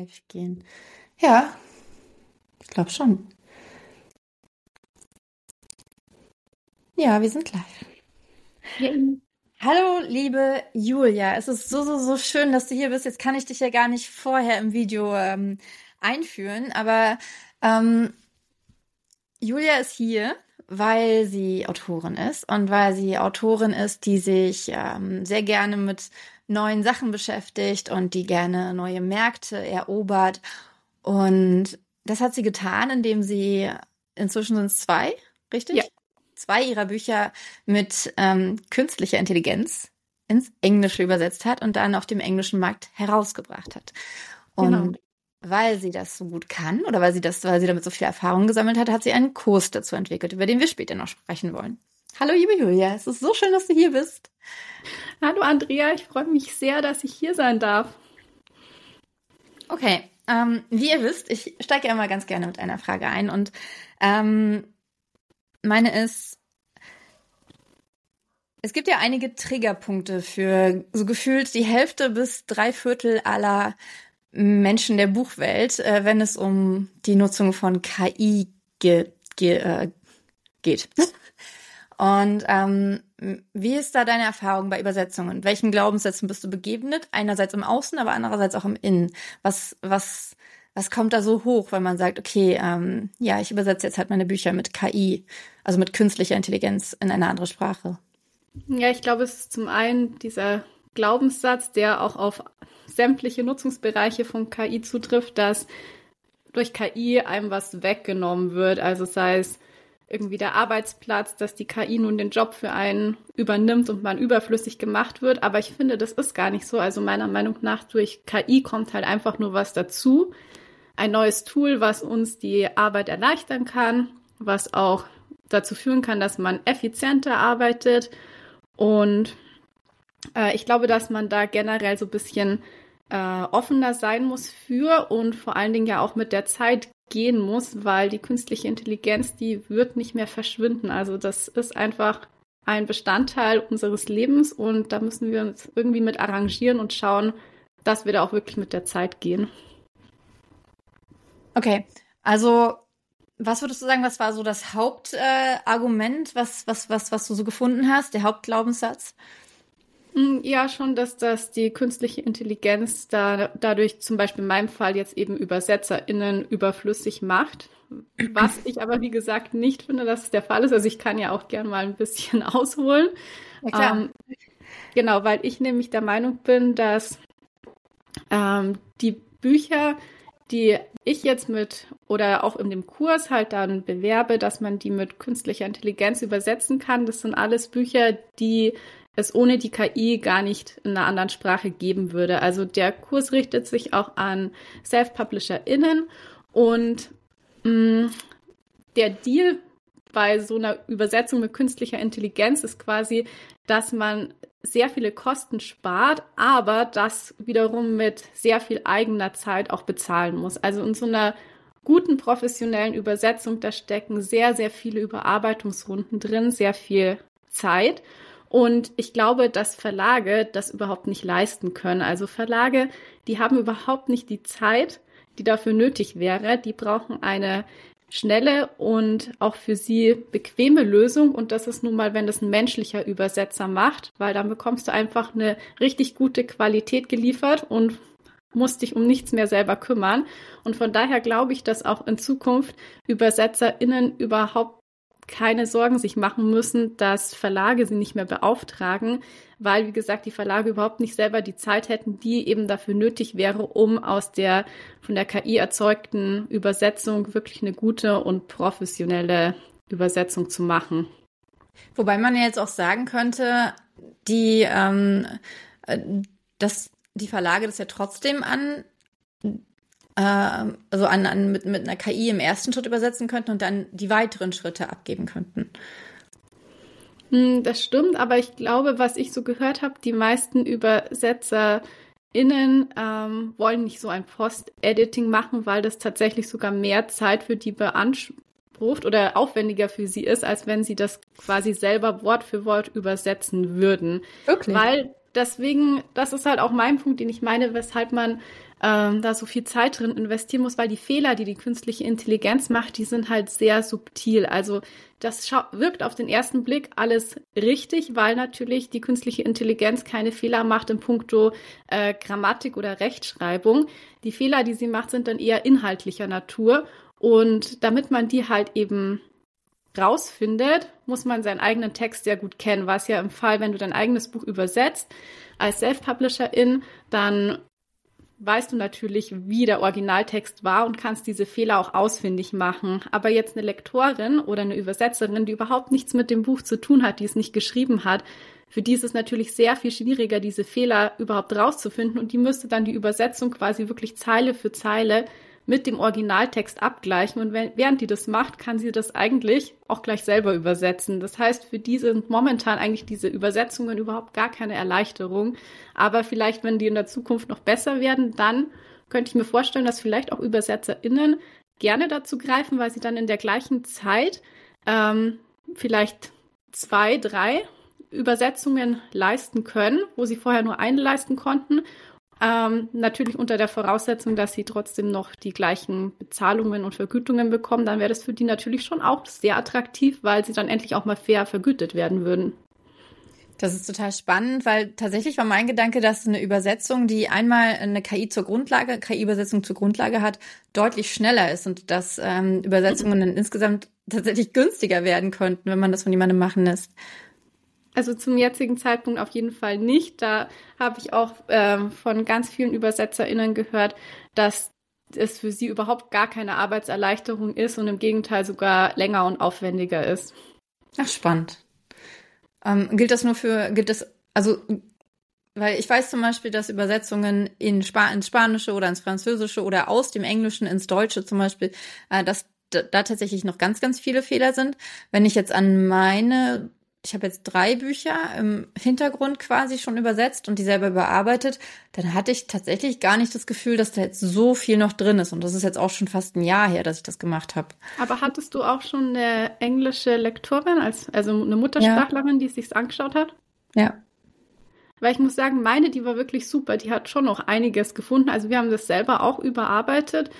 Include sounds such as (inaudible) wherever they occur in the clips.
live gehen. Ja, ich glaube schon. Ja, wir sind live. Ja. Hallo, liebe Julia. Es ist so, so, so schön, dass du hier bist. Jetzt kann ich dich ja gar nicht vorher im Video ähm, einführen, aber ähm, Julia ist hier, weil sie Autorin ist und weil sie Autorin ist, die sich ähm, sehr gerne mit neuen Sachen beschäftigt und die gerne neue Märkte erobert. Und das hat sie getan, indem sie inzwischen sind es zwei, richtig? Ja. Zwei ihrer Bücher mit ähm, künstlicher Intelligenz ins Englische übersetzt hat und dann auf dem englischen Markt herausgebracht hat. Und genau. weil sie das so gut kann oder weil sie das, weil sie damit so viel Erfahrung gesammelt hat, hat sie einen Kurs dazu entwickelt, über den wir später noch sprechen wollen. Hallo, liebe Julia, es ist so schön, dass du hier bist. Hallo, Andrea, ich freue mich sehr, dass ich hier sein darf. Okay, ähm, wie ihr wisst, ich steige ja immer ganz gerne mit einer Frage ein und ähm, meine ist, es gibt ja einige Triggerpunkte für so gefühlt die Hälfte bis drei Viertel aller Menschen der Buchwelt, äh, wenn es um die Nutzung von KI ge ge äh, geht. Und ähm, wie ist da deine Erfahrung bei Übersetzungen? Welchen Glaubenssätzen bist du begegnet? Einerseits im Außen, aber andererseits auch im Innen. Was, was, was kommt da so hoch, wenn man sagt, okay, ähm, ja, ich übersetze jetzt halt meine Bücher mit KI, also mit künstlicher Intelligenz in eine andere Sprache? Ja, ich glaube, es ist zum einen dieser Glaubenssatz, der auch auf sämtliche Nutzungsbereiche von KI zutrifft, dass durch KI einem was weggenommen wird. Also sei es irgendwie der Arbeitsplatz, dass die KI nun den Job für einen übernimmt und man überflüssig gemacht wird. Aber ich finde, das ist gar nicht so. Also meiner Meinung nach durch KI kommt halt einfach nur was dazu. Ein neues Tool, was uns die Arbeit erleichtern kann, was auch dazu führen kann, dass man effizienter arbeitet. Und äh, ich glaube, dass man da generell so ein bisschen äh, offener sein muss für und vor allen Dingen ja auch mit der Zeit gehen muss, weil die künstliche Intelligenz, die wird nicht mehr verschwinden. Also das ist einfach ein Bestandteil unseres Lebens und da müssen wir uns irgendwie mit arrangieren und schauen, dass wir da auch wirklich mit der Zeit gehen. Okay, also was würdest du sagen, was war so das Hauptargument, äh, was, was, was, was du so gefunden hast, der Hauptglaubenssatz? Hm, ja, schon, dass das die künstliche Intelligenz da, dadurch zum Beispiel in meinem Fall jetzt eben UbersetzerInnen überflüssig macht. Was ich aber, wie gesagt, nicht finde, dass es der Fall ist. Also ich kann ja auch gern mal ein bisschen (laughs) ausholen. Ja, ähm, genau, weil ich nämlich der Meinung bin, dass ähm, die Bücher, die ich jetzt mit oder auch in dem Kurs halt dann bewerbe, dass man die mit künstlicher Intelligenz übersetzen kann, das sind alles Bücher, die es ohne die KI gar nicht in einer anderen Sprache geben würde. Also der Kurs richtet sich auch an Self-PublisherInnen und mh, mm, der Deal bei so einer Übersetzung mit künstlicher Intelligenz ist quasi, dass man sehr viele Kosten spart, aber das wiederum mit sehr viel eigener Zeit auch bezahlen muss. Also in so einer guten professionellen Übersetzung, da stecken sehr, sehr viele Überarbeitungsrunden drin, sehr viel Zeit. Und ich glaube, dass Verlage das überhaupt nicht leisten können. Also Verlage, die haben überhaupt nicht die Zeit, die dafür nötig wäre. Die brauchen eine schnelle und auch für sie bequeme Lösung. Und das ist nun mal, wenn das ein menschlicher Übersetzer macht, weil dann bekommst du einfach eine richtig gute Qualität geliefert und musst dich um nichts mehr selber kümmern. Und von daher glaube ich, dass auch in Zukunft ÜbersetzerInnen überhaupt keine Sorgen sich machen müssen, dass Verlage sie nicht mehr beauftragen, weil, wie gesagt, die Verlage überhaupt nicht selber die Zeit hätten, die eben dafür nötig wäre, um aus der von der KI erzeugten Übersetzung wirklich eine gute und professionelle Übersetzung zu machen. Wobei man ja jetzt auch sagen könnte, die, ähm, äh, dass die Verlage das ja trotzdem an äh, also an, an mit, mit einer KI im ersten Schritt übersetzen könnten und dann die weiteren Schritte abgeben könnten. Hm, das stimmt, aber ich glaube, was ich so gehört habe, die meisten ÜbersetzerInnen ähm, wollen nicht so ein Post-Editing machen, weil das tatsächlich sogar mehr Zeit für die beansprucht oder aufwendiger für sie ist, als wenn sie das quasi selber Wort für Wort übersetzen würden. Wirklich? Weil deswegen, das ist halt auch mein Punkt, den ich meine, weshalb man ähm, da so viel Zeit drin investieren muss, weil die Fehler, die die künstliche Intelligenz macht, die sind halt sehr subtil. Also das wirkt auf den ersten Blick alles richtig, weil natürlich die künstliche Intelligenz keine Fehler macht in puncto äh, Grammatik oder Rechtschreibung. Die Fehler, die sie macht, sind dann eher inhaltlicher Natur. Und damit man die halt eben rausfindet, muss man seinen eigenen Text sehr gut kennen, was ja im Fall, wenn du dein eigenes Buch übersetzt, als Self-Publisherin, dann weißt du natürlich, wie der Originaltext war und kannst diese Fehler auch ausfindig machen. Aber jetzt eine Lektorin oder eine Übersetzerin, die überhaupt nichts mit dem Buch zu tun hat, die es nicht geschrieben hat, für die ist es natürlich sehr viel schwieriger, diese Fehler überhaupt rauszufinden und die müsste dann die Übersetzung quasi wirklich Zeile für Zeile mit dem Originaltext abgleichen. Und wenn, während die das macht, kann sie das eigentlich auch gleich selber übersetzen. Das heißt, für die sind momentan eigentlich diese Übersetzungen überhaupt gar keine Erleichterung. Aber vielleicht, wenn die in der Zukunft noch besser werden, dann könnte ich mir vorstellen, dass vielleicht auch ÜbersetzerInnen gerne dazu greifen, weil sie dann in der gleichen Zeit ähm, vielleicht zwei, drei Übersetzungen leisten können, wo sie vorher nur eine leisten konnten ähm, natürlich unter der Voraussetzung, dass sie trotzdem noch die gleichen Bezahlungen und Vergütungen bekommen, dann wäre das für die natürlich schon auch sehr attraktiv, weil sie dann endlich auch mal fair vergütet werden würden. Das ist total spannend, weil tatsächlich war mein Gedanke, dass eine Übersetzung, die einmal eine KI zur Grundlage, KI-Übersetzung zur Grundlage hat, deutlich schneller ist und dass ähm, Übersetzungen dann insgesamt tatsächlich günstiger werden könnten, wenn man das von jemandem machen lässt. Also zum jetzigen Zeitpunkt auf jeden Fall nicht. Da habe ich auch ähm, von ganz vielen ÜbersetzerInnen gehört, dass es für sie überhaupt gar keine Arbeitserleichterung ist und im Gegenteil sogar länger und aufwendiger ist. Ach, spannend. Ähm, gilt das nur für, gilt das, also, weil ich weiß zum Beispiel, dass Übersetzungen in Spa ins Spanische oder ins Französische oder aus dem Englischen ins Deutsche zum Beispiel, äh, dass da tatsächlich noch ganz, ganz viele Fehler sind. Wenn ich jetzt an meine ich habe jetzt drei Bücher im Hintergrund quasi schon übersetzt und die selber überarbeitet, dann hatte ich tatsächlich gar nicht das Gefühl, dass da jetzt so viel noch drin ist. Und das ist jetzt auch schon fast ein Jahr her, dass ich das gemacht habe. Aber hattest du auch schon eine englische Lektorin, als, also eine Muttersprachlerin, ja. die es sich angeschaut hat? Ja. Weil ich muss sagen, meine, die war wirklich super. Die hat schon noch einiges gefunden. Also wir haben das selber auch überarbeitet.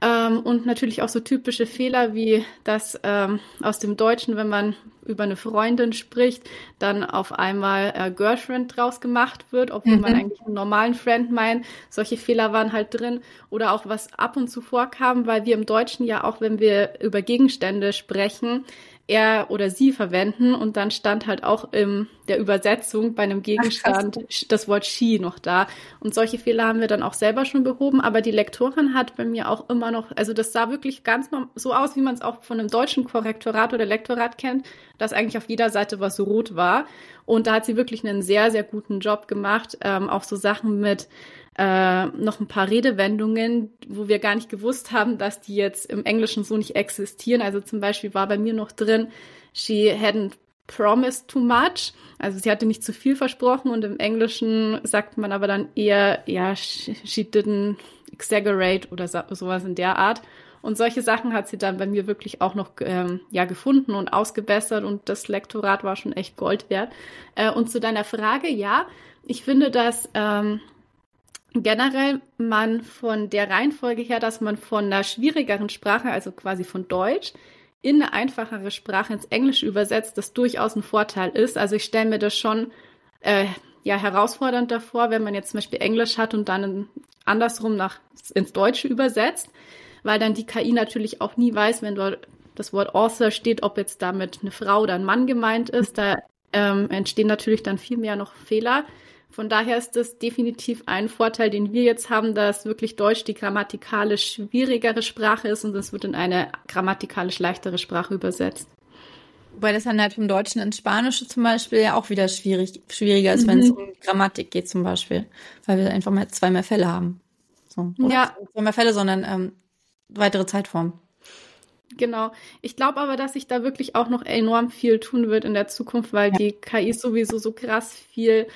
Ähm, und natürlich auch so typische Fehler wie das ähm, aus dem Deutschen, wenn man über eine Freundin spricht, dann auf einmal äh, Girlfriend draus gemacht wird, obwohl mhm. man eigentlich einen normalen Friend meint. Solche Fehler waren halt drin. Oder auch was ab und zu vorkam, weil wir im Deutschen ja auch, wenn wir über Gegenstände sprechen, er oder sie verwenden und dann stand halt auch in der Übersetzung bei einem Gegenstand Ach, das Wort she noch da. Und solche Fehler haben wir dann auch selber schon behoben, aber die Lektorin hat bei mir auch immer noch, also das sah wirklich ganz so aus, wie man es auch von einem deutschen Korrektorat oder Lektorat kennt, dass eigentlich auf jeder Seite was rot war. Und da hat sie wirklich einen sehr, sehr guten Job gemacht. Ähm, auch so Sachen mit äh, noch ein paar Redewendungen, wo wir gar nicht gewusst haben, dass die jetzt im Englischen so nicht existieren. Also zum Beispiel war bei mir noch drin, she hadn't promised too much. Also sie hatte nicht zu viel versprochen und im Englischen sagt man aber dann eher, ja, she, she didn't exaggerate oder so, sowas in der Art. Und solche Sachen hat sie dann bei mir wirklich auch noch ähm, ja gefunden und ausgebessert und das Lektorat war schon echt Gold wert. Äh, und zu deiner Frage, ja, ich finde, dass ähm, generell man von der Reihenfolge her, dass man von einer schwierigeren Sprache, also quasi von Deutsch, in eine einfachere Sprache ins Englische übersetzt, das durchaus ein Vorteil ist. Also ich stelle mir das schon äh, ja herausfordernd davor, wenn man jetzt zum Beispiel Englisch hat und dann andersrum nach ins Deutsche übersetzt, weil dann die KI natürlich auch nie weiß, wenn dort das Wort Author steht, ob jetzt damit eine Frau oder ein Mann gemeint ist. Da ähm, entstehen natürlich dann viel mehr noch Fehler. Von daher ist das definitiv ein Vorteil, den wir jetzt haben, dass wirklich Deutsch die grammatikalisch schwierigere Sprache ist und es wird in eine grammatikalisch leichtere Sprache übersetzt. Wobei das dann halt vom Deutschen ins Spanische zum Beispiel ja auch wieder schwierig, schwieriger ist, mhm. wenn es um Grammatik geht zum Beispiel, weil wir einfach mal zwei mehr Fälle haben. So. Ja. Zwei mehr Fälle, sondern ähm, weitere Zeitformen. Genau. Ich glaube aber, dass sich da wirklich auch noch enorm viel tun wird in der Zukunft, weil ja. die KI sowieso so krass viel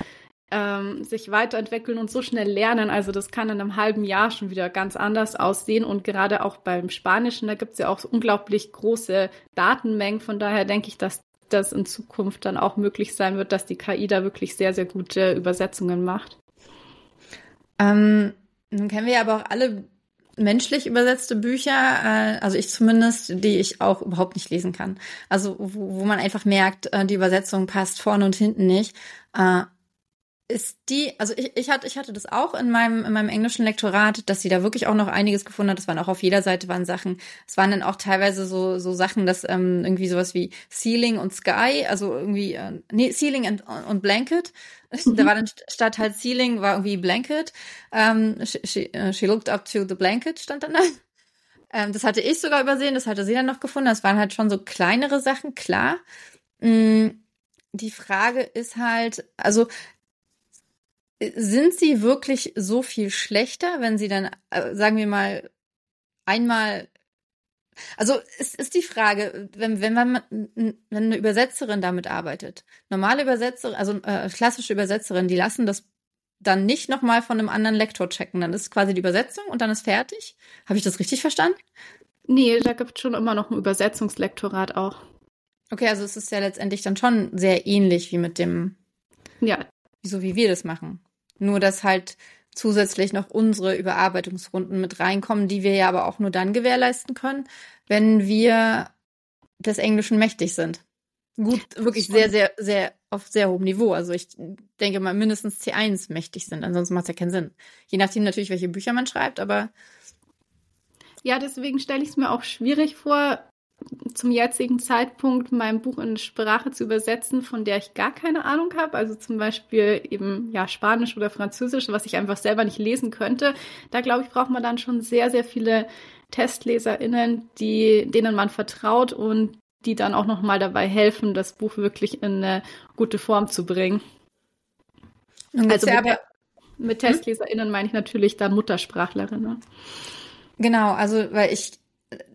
ähm, sich weiterentwickeln und so schnell lernen. Also das kann in einem halben Jahr schon wieder ganz anders aussehen. Und gerade auch beim Spanischen, da gibt es ja auch unglaublich große Datenmengen. Von daher denke ich, dass das in Zukunft dann auch möglich sein wird, dass die KI da wirklich sehr, sehr gute Übersetzungen macht. Ähm, Nun kennen wir ja aber auch alle menschlich übersetzte Bücher, äh, also ich zumindest, die ich auch überhaupt nicht lesen kann. Also wo, wo man einfach merkt, äh, die Übersetzung passt vorne und hinten nicht. Äh, ist die, also ich, ich hatte, ich hatte das auch in meinem, in meinem englischen Lektorat, dass sie da wirklich auch noch einiges gefunden hat. Das waren auch auf jeder Seite waren Sachen. Es waren dann auch teilweise so, so Sachen, dass ähm, irgendwie sowas wie Ceiling und Sky, also irgendwie, äh, nee, Ceiling und, und Blanket. Mhm. Da war dann statt halt Ceiling war irgendwie Blanket. Ähm, she, she, uh, she looked up to the blanket, stand dann da. Ähm, das hatte ich sogar übersehen, das hatte sie dann noch gefunden. Das waren halt schon so kleinere Sachen, klar. Mm, die Frage ist halt, also sind sie wirklich so viel schlechter, wenn sie dann, äh, sagen wir mal, einmal also es ist die Frage, wenn, wenn man wenn eine Übersetzerin damit arbeitet, normale Übersetzerin, also äh, klassische Übersetzerin, die lassen das dann nicht nochmal von einem anderen Lektor checken. Dann ist quasi die Übersetzung und dann ist fertig. Habe ich das richtig verstanden? Nee, da gibt es schon immer noch ein Übersetzungslektorat auch. Okay, also es ist ja letztendlich dann schon sehr ähnlich wie mit dem, ja, so wie wir das machen. Nur, dass halt zusätzlich noch unsere Überarbeitungsrunden mit reinkommen, die wir ja aber auch nur dann gewährleisten können, wenn wir des Englischen mächtig sind. Gut, wirklich sehr, sehr, sehr auf sehr hohem Niveau. Also ich denke mal mindestens C1 mächtig sind, ansonsten macht es ja keinen Sinn. Je nachdem natürlich, welche Bücher man schreibt, aber. Ja, deswegen stelle ich es mir auch schwierig vor, zum jetzigen Zeitpunkt mein Buch in Sprache zu übersetzen, von der ich gar keine Ahnung habe. Also zum Beispiel eben ja Spanisch oder Französisch, was ich einfach selber nicht lesen könnte. Da glaube ich, braucht man dann schon sehr, sehr viele TestleserInnen, die, denen man vertraut und die dann auch nochmal dabei helfen, das Buch wirklich in eine gute Form zu bringen. Also mit, aber, mit hm? TestleserInnen meine ich natürlich dann Muttersprachlerinnen. Genau, also weil ich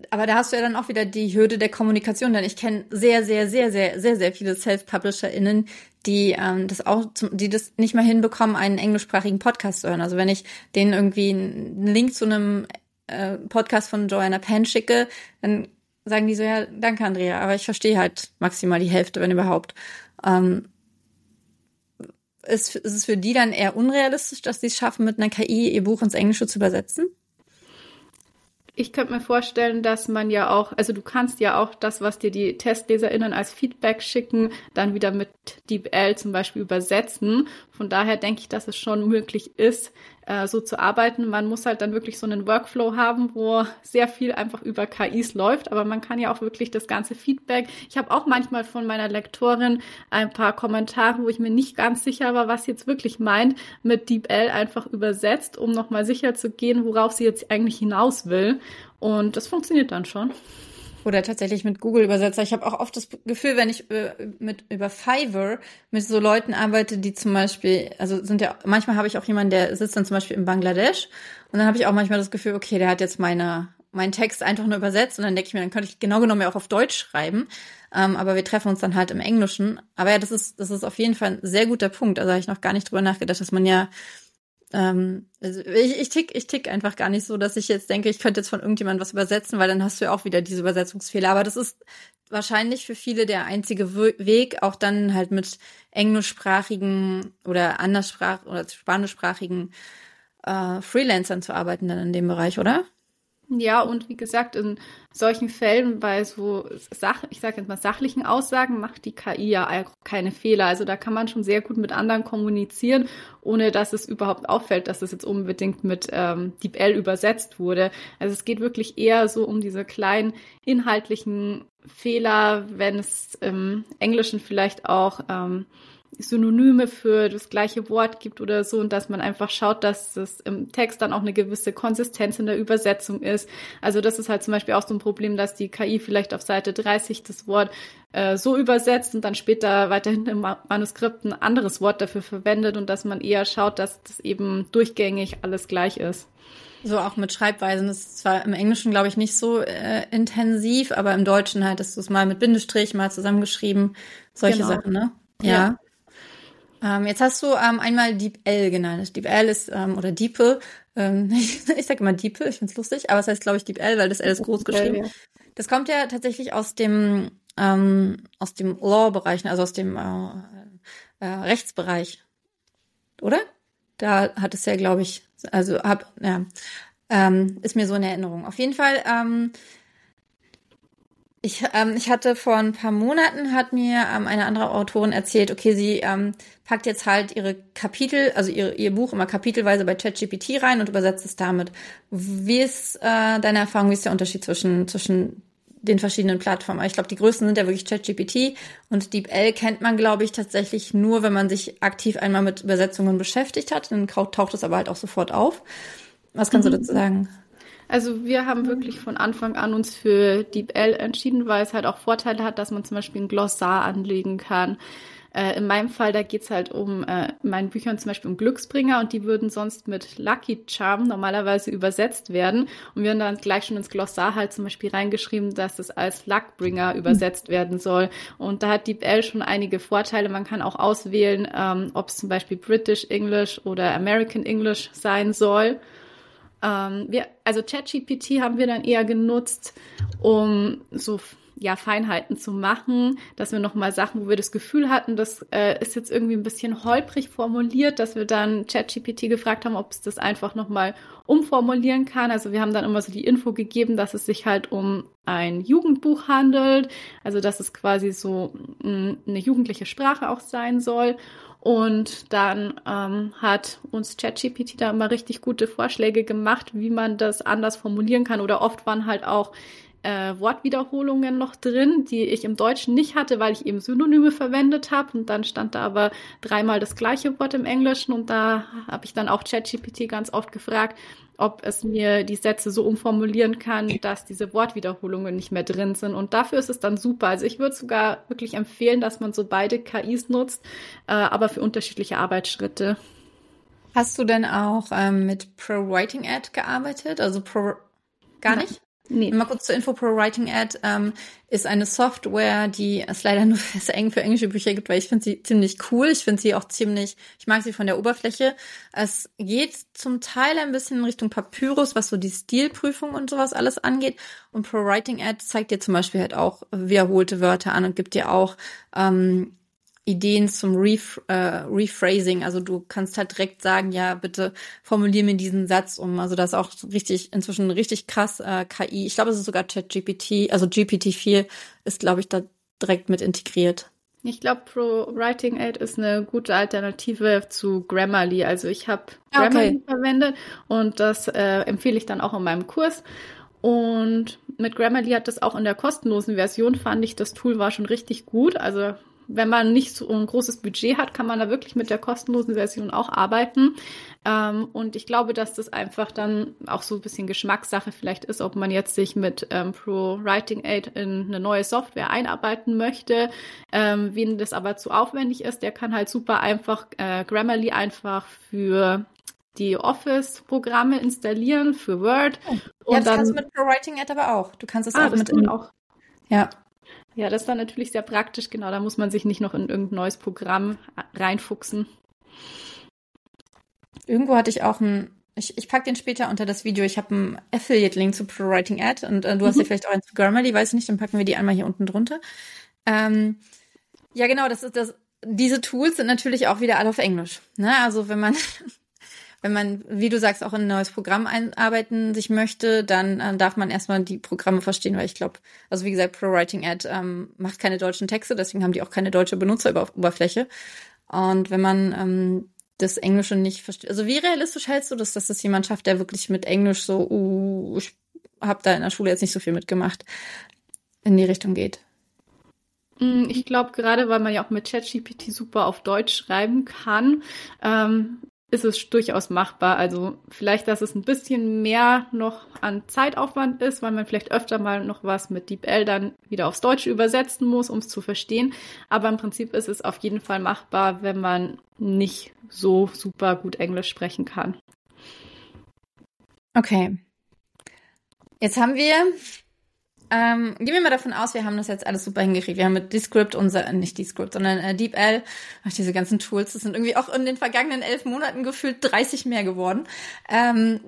aber da hast du ja dann auch wieder die Hürde der Kommunikation, denn ich kenne sehr, sehr, sehr, sehr, sehr, sehr viele Self-PublisherInnen, die ähm, das auch, zum, die das nicht mehr hinbekommen, einen englischsprachigen Podcast zu hören. Also wenn ich denen irgendwie einen Link zu einem äh, Podcast von Joanna Penn schicke, dann sagen die so, ja, danke Andrea, aber ich verstehe halt maximal die Hälfte, wenn überhaupt. Ähm, ist, ist es für die dann eher unrealistisch, dass sie es schaffen, mit einer KI ihr Buch ins Englische zu übersetzen? Ich könnte mir vorstellen, dass man ja auch, also du kannst ja auch das, was dir die TestleserInnen als Feedback schicken, dann wieder mit DeepL zum Beispiel übersetzen. Von daher denke ich, dass es schon möglich ist, äh, so zu arbeiten. Man muss halt dann wirklich so einen Workflow haben, wo sehr viel einfach über KIs läuft, aber man kann ja auch wirklich das ganze Feedback. Ich habe auch manchmal von meiner Lektorin ein paar Kommentare, wo ich mir nicht ganz sicher war, was sie jetzt wirklich meint, mit DeepL einfach übersetzt, um nochmal sicher zu gehen, worauf sie jetzt eigentlich hinaus will. Und das funktioniert dann schon. Oder tatsächlich mit Google-Übersetzer. Ich habe auch oft das Gefühl, wenn ich äh, mit über Fiverr mit so Leuten arbeite, die zum Beispiel, also sind ja, manchmal habe ich auch jemanden, der sitzt dann zum Beispiel in Bangladesch und dann habe ich auch manchmal das Gefühl, okay, der hat jetzt meine meinen Text einfach nur übersetzt und dann denke ich mir, dann könnte ich genau genommen ja auch auf Deutsch schreiben. Ähm, aber wir treffen uns dann halt im Englischen. Aber ja, das ist, das ist auf jeden Fall ein sehr guter Punkt. Also habe ich noch gar nicht drüber nachgedacht, dass man ja ähm, also ich, ich tick, ich tick einfach gar nicht so, dass ich jetzt denke, ich könnte jetzt von irgendjemandem was übersetzen, weil dann hast du ja auch wieder diese Übersetzungsfehler. Aber das ist wahrscheinlich für viele der einzige Weg, auch dann halt mit englischsprachigen oder anderssprach oder spanischsprachigen äh, Freelancern zu arbeiten dann in dem Bereich, oder? Ja, und wie gesagt, in solchen Fällen bei so Sach, ich sage jetzt mal sachlichen Aussagen macht die KI ja keine Fehler. Also da kann man schon sehr gut mit anderen kommunizieren, ohne dass es überhaupt auffällt, dass es jetzt unbedingt mit ähm, DeepL übersetzt wurde. Also es geht wirklich eher so um diese kleinen inhaltlichen Fehler, wenn es im Englischen vielleicht auch ähm, Synonyme für das gleiche Wort gibt oder so und dass man einfach schaut, dass es im Text dann auch eine gewisse Konsistenz in der Übersetzung ist. Also das ist halt zum Beispiel auch so ein Problem, dass die KI vielleicht auf Seite 30 das Wort äh, so übersetzt und dann später weiterhin im Manuskript ein anderes Wort dafür verwendet und dass man eher schaut, dass das eben durchgängig alles gleich ist. So auch mit Schreibweisen. Das ist zwar im Englischen, glaube ich, nicht so äh, intensiv, aber im Deutschen halt ist es mal mit Bindestrich, mal zusammengeschrieben. Solche genau. Sachen, ne? ja. ja. Ähm, jetzt hast du ähm, einmal DeepL genannt. DeepL ist, ähm, oder DeepL, ähm, (laughs) ich, ich sage immer DeepL, ich find's lustig, aber es heißt, glaube ich, DeepL, weil das L ist groß geschrieben. Ja. Das kommt ja tatsächlich aus dem, ähm, aus dem Law-Bereich, also aus dem äh, äh, Rechtsbereich. Oder? Da hat es ja, glaube ich, Also hab, ja, ähm, ist mir so in Erinnerung. Auf jeden Fall, ähm, ich, ähm, ich hatte vor ein paar Monaten hat mir ähm, eine andere Autorin erzählt, okay, sie ähm, packt jetzt halt ihre Kapitel, also ihre, ihr Buch immer kapitelweise bei ChatGPT rein und übersetzt es damit. Wie ist äh, deine Erfahrung, wie ist der Unterschied zwischen, zwischen den verschiedenen Plattformen? Ich glaube, die größten sind ja wirklich ChatGPT und DeepL kennt man, glaube ich, tatsächlich nur, wenn man sich aktiv einmal mit Übersetzungen beschäftigt hat. Dann taucht es aber halt auch sofort auf. Was kannst mhm. du dazu sagen? Also wir haben wirklich von Anfang an uns für DeepL entschieden, weil es halt auch Vorteile hat, dass man zum Beispiel ein Glossar anlegen kann. Äh, in meinem Fall, da geht's halt um äh, meinen Büchern zum Beispiel um Glücksbringer und die würden sonst mit Lucky Charm normalerweise übersetzt werden. Und wir haben dann gleich schon ins Glossar halt zum Beispiel reingeschrieben, dass es als Luckbringer übersetzt werden soll. Und da hat DeepL schon einige Vorteile. Man kann auch auswählen, ähm, ob es zum Beispiel British English oder American English sein soll. Ähm, wir, also ChatGPT haben wir dann eher genutzt, um so ja, Feinheiten zu machen, dass wir nochmal Sachen, wo wir das Gefühl hatten, das äh, ist jetzt irgendwie ein bisschen holprig formuliert, dass wir dann ChatGPT gefragt haben, ob es das einfach nochmal umformulieren kann. Also wir haben dann immer so die Info gegeben, dass es sich halt um ein Jugendbuch handelt, also dass es quasi so mm, eine jugendliche Sprache auch sein soll. Und dann ähm, hat uns ChatGPT da immer richtig gute Vorschläge gemacht, wie man das anders formulieren kann. Oder oft waren halt auch äh, Wortwiederholungen noch drin, die ich im Deutschen nicht hatte, weil ich eben Synonyme verwendet habe. Und dann stand da aber dreimal das gleiche Wort im Englischen. Und da habe ich dann auch ChatGPT ganz oft gefragt, ob es mir die Sätze so umformulieren kann, dass diese Wortwiederholungen nicht mehr drin sind. Und dafür ist es dann super. Also ich würde sogar wirklich empfehlen, dass man so beide KIs nutzt, äh, aber für unterschiedliche Arbeitsschritte. Hast du denn auch ähm, mit Pro Writing Ad gearbeitet? Also Pro gar nicht? Nee. Mal kurz zur Info, Pro Writing Ad ähm, ist eine Software, die es leider nur (laughs) sehr eng für englische Bücher gibt, weil ich finde sie ziemlich cool. Ich finde sie auch ziemlich, ich mag sie von der Oberfläche. Es geht zum Teil ein bisschen in Richtung Papyrus, was so die Stilprüfung und sowas alles angeht. Und Pro Writing Ad zeigt dir zum Beispiel halt auch wiederholte Wörter an und gibt dir auch ähm, Ideen zum Ref äh, Rephrasing. Also du kannst halt direkt sagen, ja, bitte formulier mir diesen Satz um. Also das ist auch richtig, inzwischen richtig krass äh, KI. Ich glaube, es ist sogar ChatGPT, also GPT-4 ist, glaube ich, da direkt mit integriert. Ich glaube, Pro Writing Aid ist eine gute Alternative zu Grammarly. Also ich habe ah, Grammarly okay. verwendet und das äh, empfehle ich dann auch in meinem Kurs. Und mit Grammarly hat das auch in der kostenlosen Version fand ich, das Tool war schon richtig gut. Also wenn man nicht so ein großes Budget hat, kann man da wirklich mit der kostenlosen Version auch arbeiten. Ähm, und ich glaube, dass das einfach dann auch so ein bisschen Geschmackssache vielleicht ist, ob man jetzt sich mit ähm, Pro Writing Aid in eine neue Software einarbeiten möchte. Ähm, wen das aber zu aufwendig ist, der kann halt super einfach äh, Grammarly einfach für die Office-Programme installieren für Word. Oh. Und ja, das dann, kannst du mit Pro Writing Ad aber auch. Du kannst es ah, auch mit auch. Ja. Ja, das dann natürlich sehr praktisch, genau. Da muss man sich nicht noch in irgendein neues Programm reinfuchsen. Irgendwo hatte ich auch ein, ich, ich pack den später unter das Video. Ich habe einen Affiliate-Link zu ProWriting Ad und äh, du mhm. hast ja vielleicht auch einen zu Grammarly, weiß ich nicht, dann packen wir die einmal hier unten drunter. Ähm, ja, genau, das ist das. Diese Tools sind natürlich auch wieder alle auf Englisch. Ne? Also wenn man wenn man, wie du sagst, auch in ein neues Programm einarbeiten sich möchte, dann äh, darf man erstmal die Programme verstehen, weil ich glaube, also wie gesagt, ProWriting Ad ähm, macht keine deutschen Texte, deswegen haben die auch keine deutsche Benutzeroberfläche. Und wenn man ähm, das Englische nicht versteht, also wie realistisch hältst du das, dass das jemand schafft, der wirklich mit Englisch so, uh, ich habe da in der Schule jetzt nicht so viel mitgemacht, in die Richtung geht? Mm, ich glaube, gerade weil man ja auch mit ChatGPT super auf Deutsch schreiben kann, ähm, ist es durchaus machbar. Also vielleicht, dass es ein bisschen mehr noch an Zeitaufwand ist, weil man vielleicht öfter mal noch was mit DeepL dann wieder aufs Deutsche übersetzen muss, um es zu verstehen. Aber im Prinzip ist es auf jeden Fall machbar, wenn man nicht so super gut Englisch sprechen kann. Okay. Jetzt haben wir ähm, gehen wir mal davon aus, wir haben das jetzt alles super hingekriegt. Wir haben mit Descript unser, äh, nicht Descript, sondern äh, DeepL, ach, diese ganzen Tools, das sind irgendwie auch in den vergangenen elf Monaten gefühlt 30 mehr geworden. Ähm,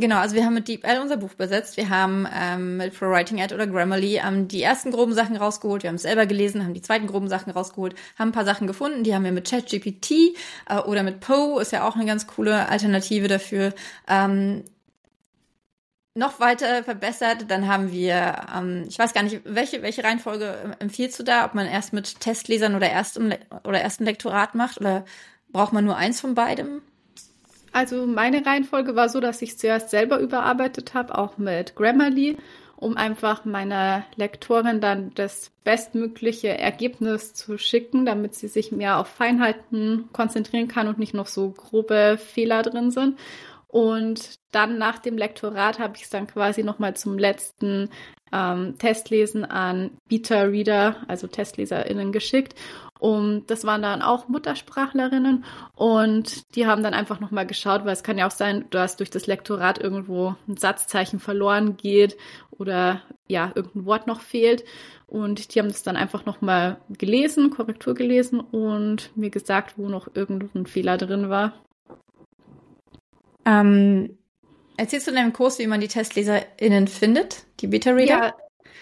Genau, also wir haben mit DeepL unser Buch besetzt. Wir haben ähm, mit ProWriting Ad oder Grammarly ähm, die ersten groben Sachen rausgeholt. Wir haben es selber gelesen, haben die zweiten groben Sachen rausgeholt, haben ein paar Sachen gefunden. Die haben wir mit ChatGPT äh, oder mit Poe, ist ja auch eine ganz coole Alternative dafür. Ähm, noch weiter verbessert. Dann haben wir, ähm, ich weiß gar nicht, welche, welche Reihenfolge empfiehlst du da, ob man erst mit Testlesern oder erst im oder erst ein Lektorat macht oder braucht man nur eins von beidem? Also meine Reihenfolge war so, dass ich zuerst selber überarbeitet habe, auch mit Grammarly, um einfach meiner Lektorin dann das bestmögliche Ergebnis zu schicken, damit sie sich mehr auf Feinheiten konzentrieren kann und nicht noch so grobe Fehler drin sind. Und dann nach dem Lektorat habe ich es dann quasi nochmal zum letzten ähm, Testlesen an Beta-Reader, also TestleserInnen geschickt. Und das waren dann auch Muttersprachlerinnen und die haben dann einfach nochmal geschaut, weil es kann ja auch sein, dass durch das Lektorat irgendwo ein Satzzeichen verloren geht oder ja, irgendein Wort noch fehlt. Und die haben das dann einfach nochmal gelesen, Korrektur gelesen und mir gesagt, wo noch irgendein Fehler drin war. Ähm, erzählst du in deinem Kurs, wie man die TestleserInnen findet, die Beta-Reader? Ja,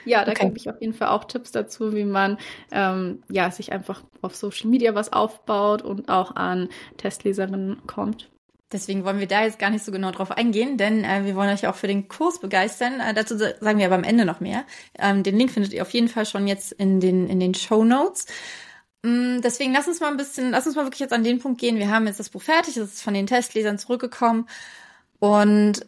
ja, da okay. gebe ich auf jeden Fall auch Tipps dazu, wie man ähm, ja, sich einfach auf Social Media was aufbaut und auch an Testleserinnen kommt. Deswegen wollen wir da jetzt gar nicht so genau drauf eingehen, denn äh, wir wollen euch auch für den Kurs begeistern. Äh, dazu sagen wir aber am Ende noch mehr. Ähm, den Link findet ihr auf jeden Fall schon jetzt in den, in den Show Notes. Mm, deswegen lass uns mal ein bisschen, lass uns mal wirklich jetzt an den Punkt gehen. Wir haben jetzt das Buch fertig, es ist von den Testlesern zurückgekommen und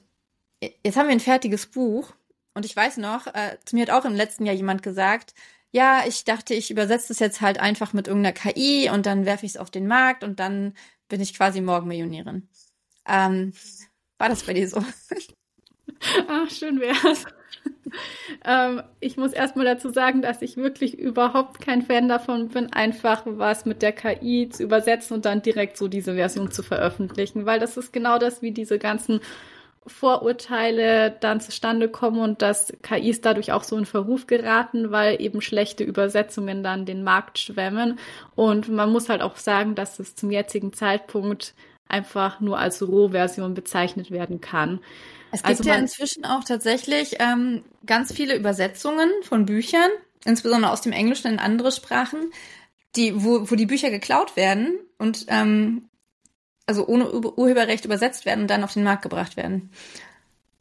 jetzt haben wir ein fertiges Buch und ich weiß noch, äh, zu mir hat auch im letzten Jahr jemand gesagt, ja, ich dachte, ich übersetze das jetzt halt einfach mit irgendeiner KI und dann werfe ich es auf den Markt und dann bin ich quasi morgen Millionärin. Ähm, war das bei dir so? Ach, (laughs) schön wär's. (laughs) ähm, ich muss erstmal dazu sagen, dass ich wirklich überhaupt kein Fan davon bin, einfach was mit der KI zu übersetzen und dann direkt so diese Version zu veröffentlichen, weil das ist genau das, wie diese ganzen Vorurteile dann zustande kommen und dass KIs dadurch auch so in Verruf geraten, weil eben schlechte Übersetzungen dann den Markt schwemmen. Und man muss halt auch sagen, dass es zum jetzigen Zeitpunkt einfach nur als Rohversion bezeichnet werden kann. Es gibt also ja inzwischen auch tatsächlich ähm, ganz viele Übersetzungen von Büchern, insbesondere aus dem Englischen in andere Sprachen, die, wo, wo die Bücher geklaut werden und ähm, also ohne Urheberrecht übersetzt werden und dann auf den Markt gebracht werden.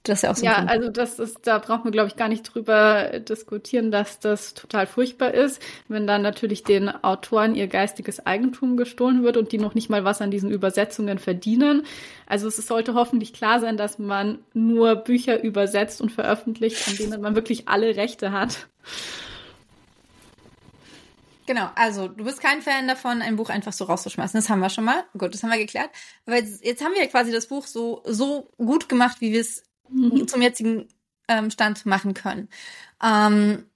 Das ist ja auch so. Ja, also das ist, da braucht man, glaube ich, gar nicht drüber diskutieren, dass das total furchtbar ist, wenn dann natürlich den Autoren ihr geistiges Eigentum gestohlen wird und die noch nicht mal was an diesen Übersetzungen verdienen. Also es sollte hoffentlich klar sein, dass man nur Bücher übersetzt und veröffentlicht, an denen man wirklich alle Rechte hat. Genau, also du bist kein Fan davon, ein Buch einfach so rauszuschmeißen. Das haben wir schon mal. Gut, das haben wir geklärt. Aber jetzt, jetzt haben wir quasi das Buch so, so gut gemacht, wie wir es mhm. zum jetzigen ähm, Stand machen können. Ähm,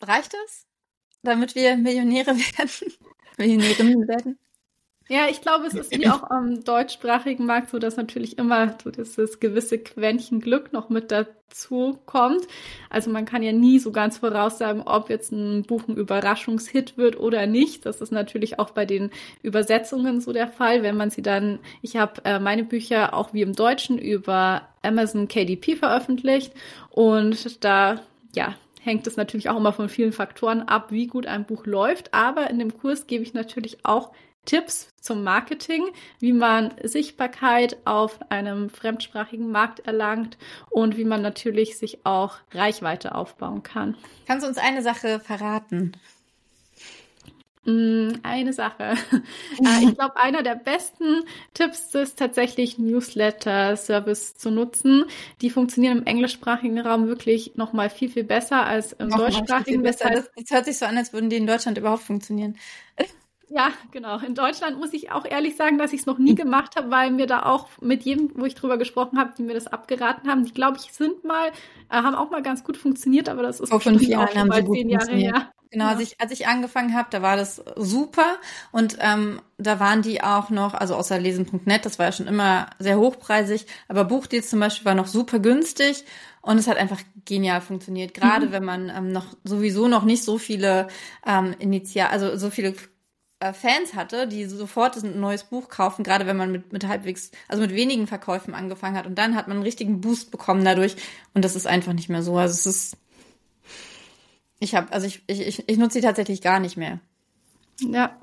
reicht das, damit wir Millionäre (laughs) werden? Millionärinnen werden? Ja, ich glaube, es ist wie auch am deutschsprachigen Markt so, dass natürlich immer so dieses gewisse Quäntchen Glück noch mit dazu kommt. Also man kann ja nie so ganz voraussagen, ob jetzt ein Buch ein Überraschungshit wird oder nicht. Das ist natürlich auch bei den Übersetzungen so der Fall, wenn man sie dann, ich habe äh, meine Bücher auch wie im Deutschen über Amazon KDP veröffentlicht und da, ja, hängt es natürlich auch immer von vielen Faktoren ab, wie gut ein Buch läuft. Aber in dem Kurs gebe ich natürlich auch Tipps zum Marketing, wie man Sichtbarkeit auf einem fremdsprachigen Markt erlangt und wie man natürlich sich auch Reichweite aufbauen kann. Kannst du uns eine Sache verraten? Mm, eine Sache. (laughs) Äh, ich glaube, einer der besten Tipps ist tatsächlich Newsletter-Service zu nutzen. Die funktionieren im englischsprachigen Raum wirklich noch mal viel, viel besser als im noch deutschsprachigen. Besser. Das, das hört sich so an, als würden die in Deutschland überhaupt funktionieren. Ja, genau. In Deutschland muss ich auch ehrlich sagen, dass ich es noch nie gemacht habe, weil mir da auch mit jedem, wo ich drüber gesprochen habe, die mir das abgeraten haben, die glaube ich sind mal, äh, haben auch mal ganz gut funktioniert, aber das ist vor fünf Jahren haben sie gut zehn Jahre her. Genau, ja. als ich als ich angefangen habe, da war das super und ähm, da waren die auch noch, also außer lesen.net, das war ja schon immer sehr hochpreisig, aber Buchdeals zum Beispiel war noch super günstig und es hat einfach genial funktioniert, gerade mhm. wenn man ähm, noch sowieso noch nicht so viele ähm, Initial, also so viele Fans hatte, die sofort ein neues Buch kaufen, gerade wenn man mit, mit halbwegs, also mit wenigen Verkäufen angefangen hat. Und dann hat man einen richtigen Boost bekommen dadurch. Und das ist einfach nicht mehr so. Also es ist. Ich habe, also ich, ich, ich, ich nutze sie tatsächlich gar nicht mehr. Ja,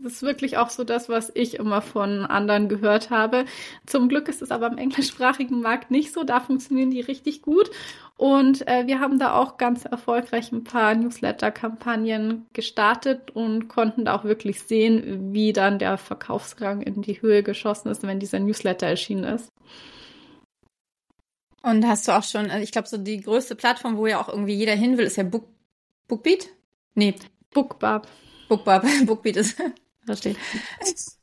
das ist wirklich auch so das, was ich immer von anderen gehört habe. Zum Glück ist es aber im englischsprachigen Markt nicht so. Da funktionieren die richtig gut. Und äh, wir haben da auch ganz erfolgreich ein paar Newsletter-Kampagnen gestartet und konnten da auch wirklich sehen, wie dann der Verkaufsrang in die Höhe geschossen ist, wenn dieser Newsletter erschienen ist. Und hast du auch schon, also ich glaube, so die größte Plattform, wo ja auch irgendwie jeder hin will, ist ja Book, Bookbeat? Nee. Bookbub. Bookbub. (laughs) Bookbeat ist verstehe.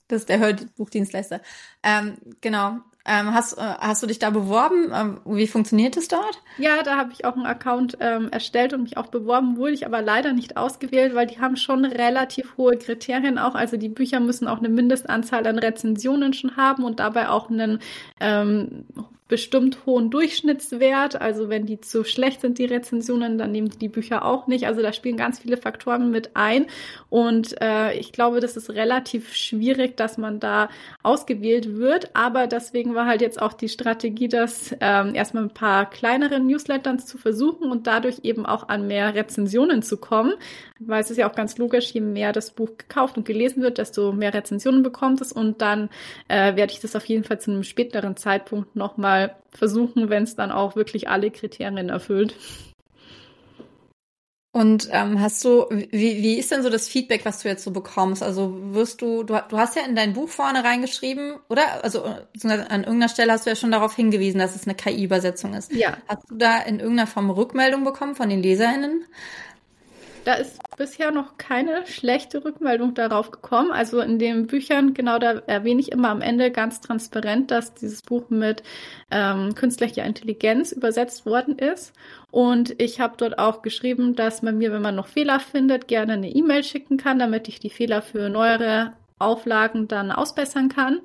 Das ist der Hörbuchdienstleister. Ähm, genau. Ähm, hast, äh, hast du dich da beworben? Ähm, wie funktioniert es dort? Ja, da habe ich auch einen Account ähm, erstellt und mich auch beworben, wurde ich aber leider nicht ausgewählt, weil die haben schon relativ hohe Kriterien auch. Also die Bücher müssen auch eine Mindestanzahl an Rezensionen schon haben und dabei auch einen ähm, bestimmt hohen Durchschnittswert. Also wenn die zu schlecht sind, die Rezensionen, dann nehmen die, die Bücher auch nicht. Also da spielen ganz viele Faktoren mit ein. Und äh, ich glaube, das ist relativ schwierig, dass man da ausgewählt wird. Aber deswegen war halt jetzt auch die Strategie, das ähm, erstmal ein paar kleinere Newslettern zu versuchen und dadurch eben auch an mehr Rezensionen zu kommen. Weil es ist ja auch ganz logisch, je mehr das Buch gekauft und gelesen wird, desto mehr Rezensionen bekommt es. Und dann äh, werde ich das auf jeden Fall zu einem späteren Zeitpunkt nochmal mal versuchen, wenn es dann auch wirklich alle Kriterien erfüllt. Und ähm, hast du, wie, wie ist denn so das Feedback, was du jetzt so bekommst? Also wirst du, du, du hast ja in dein Buch vorne reingeschrieben, oder? Also an irgendeiner Stelle hast du ja schon darauf hingewiesen, dass es eine KI-Übersetzung ist. Ja. Hast du da in irgendeiner Form Rückmeldung bekommen von den LeserInnen? Da ist bisher noch keine schlechte Rückmeldung darauf gekommen. Also in den Büchern, genau da erwähne ich immer am Ende ganz transparent, dass dieses Buch mit ähm, künstlicher Intelligenz übersetzt worden ist. Und ich habe dort auch geschrieben, dass man mir, wenn man noch Fehler findet, gerne eine E-Mail schicken kann, damit ich die Fehler für neuere Auflagen dann ausbessern kann.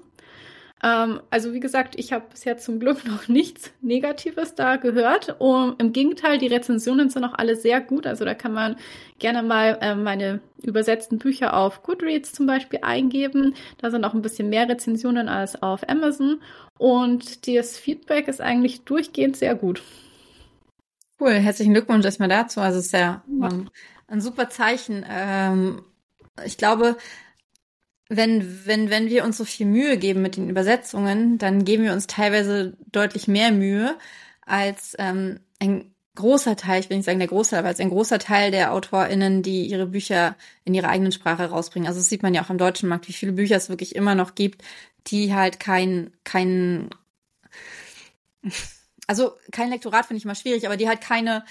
Ähm, also wie gesagt, ich habe bisher zum Glück noch (laughs) nichts Negatives da gehört. Und Im Gegenteil, die Rezensionen sind auch alle sehr gut. Also da kann man gerne mal äh, meine übersetzten Bücher auf Goodreads zum Beispiel eingeben. Da sind auch ein bisschen mehr Rezensionen als auf Amazon. Und das Feedback ist eigentlich durchgehend sehr gut. Cool, herzlichen Glückwunsch erstmal dazu. Also es ist ja ähm, ein super Zeichen. Ähm, ich glaube, wenn, wenn, wenn wir uns so viel Mühe geben mit den Übersetzungen, dann geben wir uns teilweise deutlich mehr Mühe als ähm, ein großer Teil, ich will nicht sagen der Großteil, aber als ein großer Teil der AutorInnen, die ihre Bücher in ihrer eigenen Sprache rausbringen. Also das sieht man ja auch im deutschen Markt, wie viele Bücher es wirklich immer noch gibt, die halt kein, kein, also kein Lektorat finde ich immer schwierig, aber die halt keine,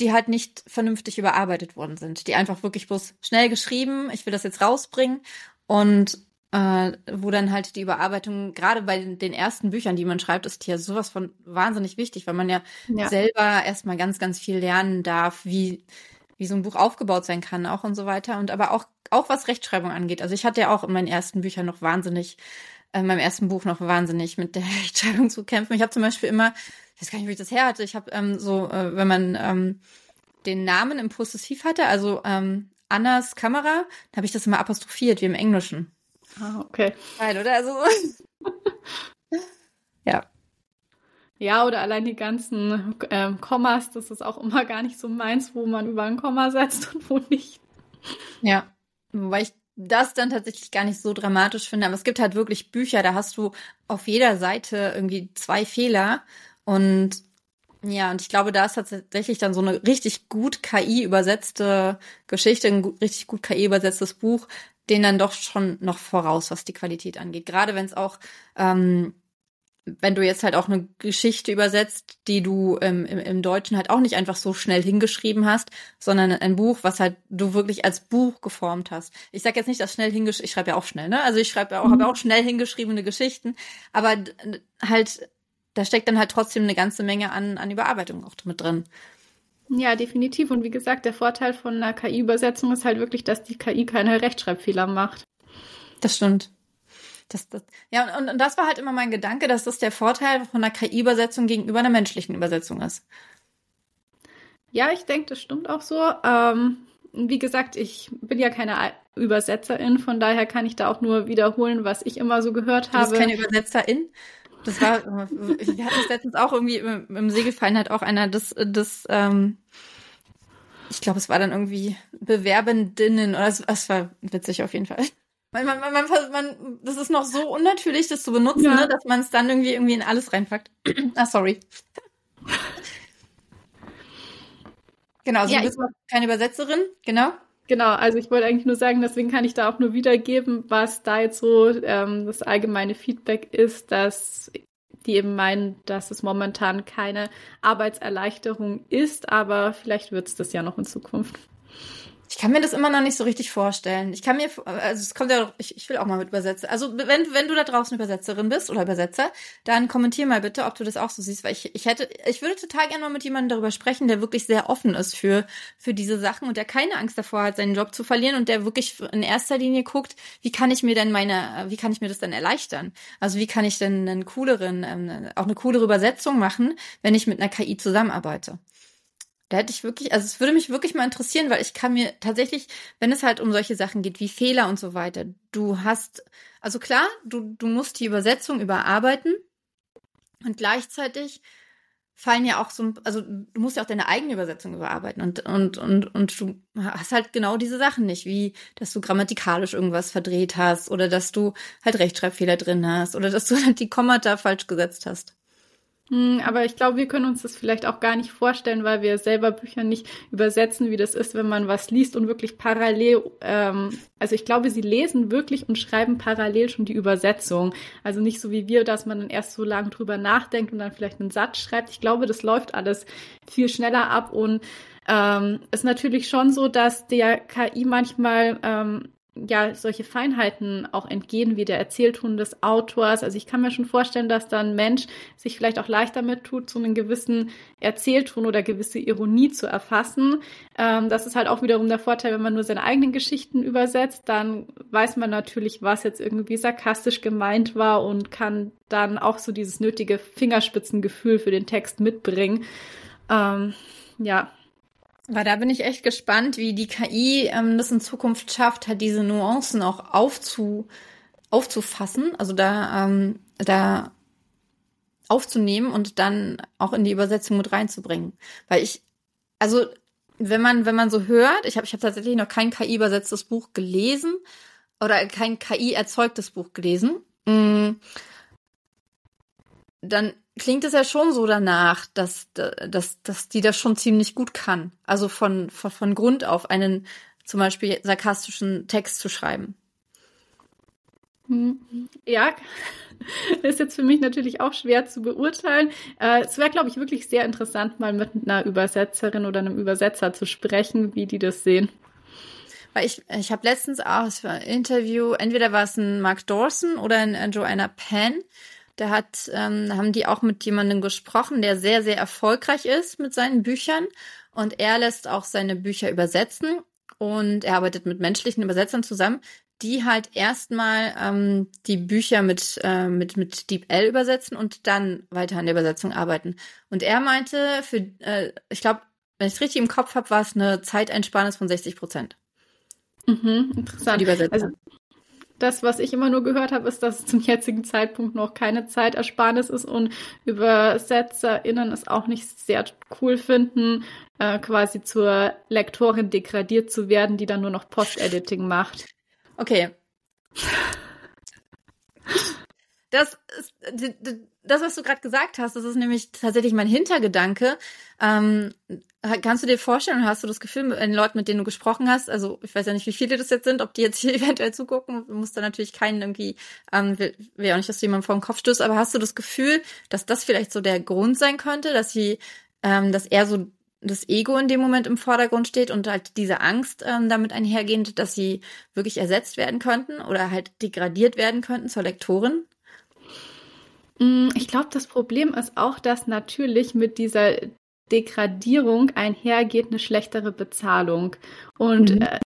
die halt nicht vernünftig überarbeitet worden sind, die einfach wirklich bloß schnell geschrieben, ich will das jetzt rausbringen und äh, wo dann halt die Überarbeitung, gerade bei den, ersten Büchern, die man schreibt, ist ja sowas von wahnsinnig wichtig, weil man ja, ja. selber erstmal ganz, ganz viel lernen darf, wie, wie so ein Buch aufgebaut sein kann auch und so weiter. Und aber auch, auch was Rechtschreibung angeht. Also ich hatte ja auch in meinen ersten Büchern noch wahnsinnig, äh, in meinem ersten Buch noch wahnsinnig mit der (laughs) Rechtschreibung zu kämpfen. Ich habe zum Beispiel immer ich weiß gar nicht, wie ich das her hatte. Ich habe ähm, so, äh, wenn man ähm, den Namen im Possessiv hatte, also ähm, Annas Kamera, da habe ich das immer apostrophiert, wie im Englischen. Ah, okay. Geil, oder? Also, (laughs) ja. Ja, oder allein die ganzen ähm, Kommas, das ist auch immer gar nicht so meins, wo man über ein Komma setzt und wo nicht. Ja, wobei ich das dann tatsächlich gar nicht so dramatisch finde. Aber es gibt halt wirklich Bücher, da hast du auf jeder Seite irgendwie zwei Fehler und ja, und ich glaube, da ist tatsächlich dann so eine richtig gut KI übersetzte Geschichte, ein richtig gut KI übersetztes Buch, den dann doch schon noch voraus, was die Qualität angeht. Gerade wenn es auch, ähm, wenn du jetzt halt auch eine Geschichte übersetzt, die du ähm, im, im Deutschen halt auch nicht einfach so schnell hingeschrieben hast, sondern ein Buch, was halt du wirklich als Buch geformt hast. Ich sag jetzt nicht, dass schnell hingeschrieben, ich schreibe ja auch schnell, ne? Also ich schreibe ja auch, mhm. habe auch schnell hingeschriebene Geschichten, aber halt da steckt dann halt trotzdem eine ganze Menge an, an Überarbeitung auch mit drin. Ja, definitiv. Und wie gesagt, der Vorteil von einer KI-Übersetzung ist halt wirklich, dass die KI keine Rechtschreibfehler macht. Das stimmt. Das, das, ja, und, und das war halt immer mein Gedanke, dass das der Vorteil von einer KI-Übersetzung gegenüber einer menschlichen Übersetzung ist. Ja, ich denke, das stimmt auch so. Ähm, wie gesagt, ich bin ja keine Übersetzerin, von daher kann ich da auch nur wiederholen, was ich immer so gehört habe. Du bist keine Übersetzerin? Das war, wir hatten es letztens auch irgendwie im, im Segelfallen hat auch einer das, das ähm, ich glaube, es war dann irgendwie Bewerbendinnen oder es, es war witzig auf jeden Fall. Man, man, man, man, das ist noch so unnatürlich, das zu benutzen, ja. ne, dass man es dann irgendwie irgendwie in alles reinpackt. (clears throat) ah, sorry. genau, also ja, du bist keine Übersetzerin, genau. Genau, also ich wollte eigentlich nur sagen, deswegen kann ich da auch nur wiedergeben, was da jetzt so ähm, das allgemeine Feedback ist, dass die eben meinen, dass es momentan keine Arbeitserleichterung ist, aber vielleicht wird es das ja noch in Zukunft. Ich kann mir das immer noch nicht so richtig vorstellen. Ich kann mir, also es kommt ja, ich, ich will auch mal mit übersetzen. Also wenn, wenn du da draußen Übersetzerin bist oder Übersetzer, dann kommentier mal bitte, ob du das auch so siehst, weil ich, ich hätte, ich würde total gerne mal mit jemandem darüber sprechen, der wirklich sehr offen ist für, für diese Sachen und der keine Angst davor hat, seinen Job zu verlieren und der wirklich in erster Linie guckt, wie kann ich mir denn meine, wie kann ich mir das denn erleichtern? Also wie kann ich denn einen cooleren, ähm, auch eine coolere Übersetzung machen, wenn ich mit einer KI zusammenarbeite? Da hätte ich wirklich, also es würde mich wirklich mal interessieren, weil ich kann mir tatsächlich, wenn es halt um solche Sachen geht wie Fehler und so weiter, du hast, also klar, du, du musst die Übersetzung überarbeiten und gleichzeitig fallen ja auch so, also du musst ja auch deine eigene Übersetzung überarbeiten und, und, und, und du hast halt genau diese Sachen nicht, wie, dass du grammatikalisch irgendwas verdreht hast oder dass du halt Rechtschreibfehler drin hast oder dass du halt die Kommata falsch gesetzt hast. Hm, aber ich glaube, wir können uns das vielleicht auch gar nicht vorstellen, weil wir selber Bücher nicht übersetzen, wie das ist, wenn man was liest und wirklich parallel, ähm, also ich glaube, sie lesen wirklich und schreiben parallel schon die Übersetzung. Also nicht so wie wir, dass man dann erst so lange drüber nachdenkt und dann vielleicht einen Satz schreibt. Ich glaube, das läuft alles viel schneller ab und ähm, ist natürlich schon so, dass der KI manchmal ähm, ja solche Feinheiten auch entgehen, wie der Erzählton des Autors. Also ich kann mir schon vorstellen, dass dann Mensch sich vielleicht auch leichter damit tut, so einen gewissen Erzählton oder gewisse Ironie zu erfassen. Ähm, das ist halt auch wiederum der Vorteil, wenn man nur seine eigenen Geschichten übersetzt, dann weiß man natürlich, was jetzt irgendwie sarkastisch gemeint war und kann dann auch so dieses nötige Fingerspitzengefühl für den Text mitbringen. Ähm, ja, weil da bin ich echt gespannt, wie die KI ähm, das in Zukunft schafft, halt diese Nuancen auch aufzu, aufzufassen, also da, ähm, da aufzunehmen und dann auch in die Übersetzung mit reinzubringen. Weil ich, also wenn man, wenn man so hört, ich habe ich hab tatsächlich noch kein KI-übersetztes Buch gelesen oder kein KI-erzeugtes Buch gelesen. Mm, dann klingt es ja schon so danach, dass, dass, dass die das schon ziemlich gut kann. Also von, von, von Grund auf einen zum Beispiel sarkastischen Text zu schreiben. Ja, (laughs) ist jetzt für mich natürlich auch schwer zu beurteilen. Äh, es wäre, glaube ich, wirklich sehr interessant, mal mit einer Übersetzerin oder einem Übersetzer zu sprechen, wie die das sehen. Weil ich, ich habe letztens auch ein Interview, entweder war es ein Mark Dawson oder ein Joanna Penn, da hat, ähm, haben die auch mit jemandem gesprochen, der sehr, sehr erfolgreich ist mit seinen Büchern. Und er lässt auch seine Bücher übersetzen. Und er arbeitet mit menschlichen Übersetzern zusammen, die halt erstmal ähm, die Bücher mit, äh, mit, mit DeepL übersetzen und dann weiter an der Übersetzung arbeiten. Und er meinte, für, äh, ich glaube, wenn ich es richtig im Kopf habe, war es eine Zeiteinsparnis von 60 Prozent. Mhm, interessant. Also, das, was ich immer nur gehört habe, ist, dass es zum jetzigen Zeitpunkt noch keine Zeitersparnis ist und ÜbersetzerInnen es auch nicht sehr cool finden, äh, quasi zur Lektorin degradiert zu werden, die dann nur noch Post-Editing macht. Okay. Das ist, das, was du gerade gesagt hast, das ist nämlich tatsächlich mein Hintergedanke. Ähm, kannst du dir vorstellen, hast du das Gefühl, mit den Leuten, mit denen du gesprochen hast, also ich weiß ja nicht, wie viele das jetzt sind, ob die jetzt (laughs) hier eventuell zugucken, muss da natürlich keinen irgendwie, ähm, will, will auch nicht, dass du jemanden vor den Kopf stößt, aber hast du das Gefühl, dass das vielleicht so der Grund sein könnte, dass sie, ähm, dass er so das Ego in dem Moment im Vordergrund steht und halt diese Angst ähm, damit einhergehend, dass sie wirklich ersetzt werden könnten oder halt degradiert werden könnten zur Lektorin? Mm, ich glaube, das Problem ist auch, dass natürlich mit dieser Degradierung einhergeht eine schlechtere Bezahlung. Und mhm. äh,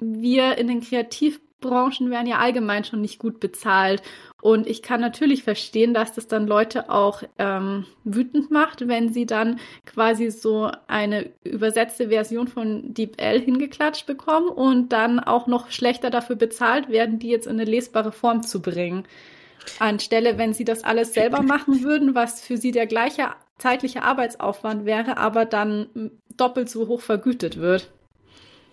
wir in den Kreativ Branchen werden ja allgemein schon nicht gut bezahlt. Und ich kann natürlich verstehen, dass das dann Leute auch ähm, wütend macht, wenn sie dann quasi so eine übersetzte Version von DeepL hingeklatscht bekommen und dann auch noch schlechter dafür bezahlt werden, die jetzt in eine lesbare Form zu bringen. Anstelle, wenn sie das alles selber (laughs) machen würden, was für sie der gleiche zeitliche Arbeitsaufwand wäre, aber dann doppelt so hoch vergütet wird.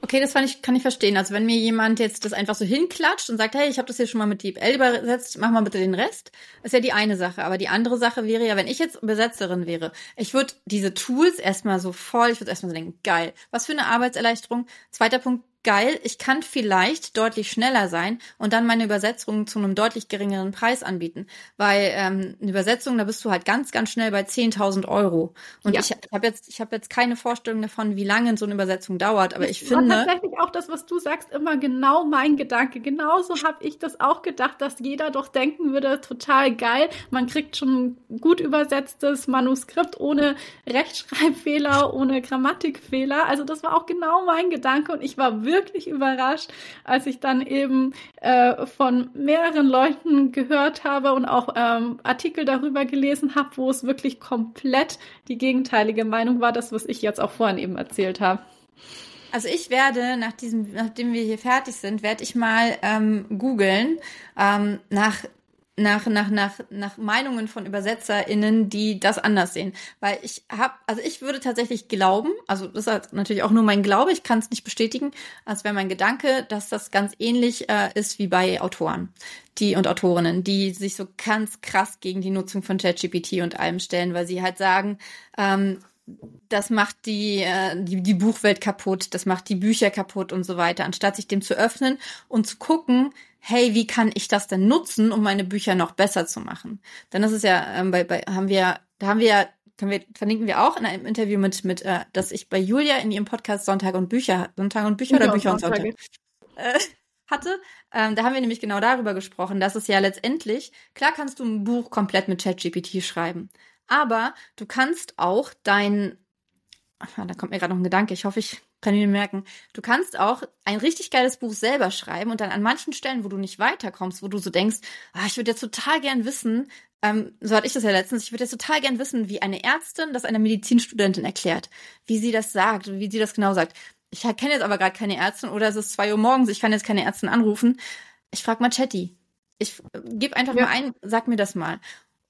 Okay, das ich, kann ich verstehen. Also wenn mir jemand jetzt das einfach so hinklatscht und sagt, hey, ich habe das hier schon mal mit DeepL übersetzt, mach mal bitte den Rest, ist ja die eine Sache. Aber die andere Sache wäre ja, wenn ich jetzt Übersetzerin wäre, ich würde diese Tools erstmal so voll, ich würde erstmal so denken, geil, was für eine Arbeitserleichterung. Zweiter Punkt, geil, ich kann vielleicht deutlich schneller sein und dann meine Übersetzung zu einem deutlich geringeren Preis anbieten. Weil ähm, eine Übersetzung, da bist du halt ganz, ganz schnell bei 10.000 Euro. Und ja. ich, ich habe jetzt, ich habe jetzt keine Vorstellung davon, wie lange so eine Übersetzung dauert, aber ich finde. War tatsächlich auch das, was du sagst, immer genau mein Gedanke. Genauso habe ich das auch gedacht, dass jeder doch denken würde, total geil. Man kriegt schon ein gut übersetztes Manuskript ohne Rechtschreibfehler, ohne Grammatikfehler. Also das war auch genau mein Gedanke und ich war wirklich wirklich überrascht, als ich dann eben äh, von mehreren Leuten gehört habe und auch ähm, Artikel darüber gelesen habe, wo es wirklich komplett die gegenteilige Meinung war, das, was ich jetzt auch vorhin eben erzählt habe. Also ich werde, nach diesem, nachdem wir hier fertig sind, werde ich mal ähm, googeln ähm, nach nach, nach, nach, nach Meinungen von ÜbersetzerInnen, die das anders sehen. Weil ich habe, also ich würde tatsächlich glauben, also das ist natürlich auch nur mein Glaube, ich kann es nicht bestätigen, als wäre mein Gedanke, dass das ganz ähnlich äh, ist wie bei Autoren die und Autorinnen, die sich so ganz krass gegen die Nutzung von ChatGPT und allem stellen, weil sie halt sagen, ähm, das macht die, äh, die, die Buchwelt kaputt, das macht die Bücher kaputt und so weiter, anstatt sich dem zu öffnen und zu gucken, hey, wie kann ich das denn nutzen, um meine Bücher noch besser zu machen? Dann ist es ja, ähm, bei, bei, haben wir, da haben wir können wir, verlinken wir auch in einem Interview mit, mit, äh, dass ich bei Julia in ihrem Podcast Sonntag und Bücher, Sonntag und Bücher oder Bücher und Sonntag (laughs) äh, hatte. Ähm, da haben wir nämlich genau darüber gesprochen, dass es ja letztendlich, klar kannst du ein Buch komplett mit ChatGPT schreiben, aber du kannst auch dein, ach, da kommt mir gerade noch ein Gedanke, ich hoffe, ich kann mir merken, du kannst auch ein richtig geiles Buch selber schreiben und dann an manchen Stellen, wo du nicht weiterkommst, wo du so denkst, ah, ich würde jetzt total gern wissen, ähm, so hatte ich das ja letztens, ich würde jetzt total gern wissen, wie eine Ärztin das einer Medizinstudentin erklärt, wie sie das sagt, wie sie das genau sagt. Ich kenne jetzt aber gerade keine Ärztin oder es ist zwei Uhr morgens, ich kann jetzt keine Ärztin anrufen. Ich frage mal Chatty. Ich äh, gebe einfach ja. mal ein, sag mir das mal.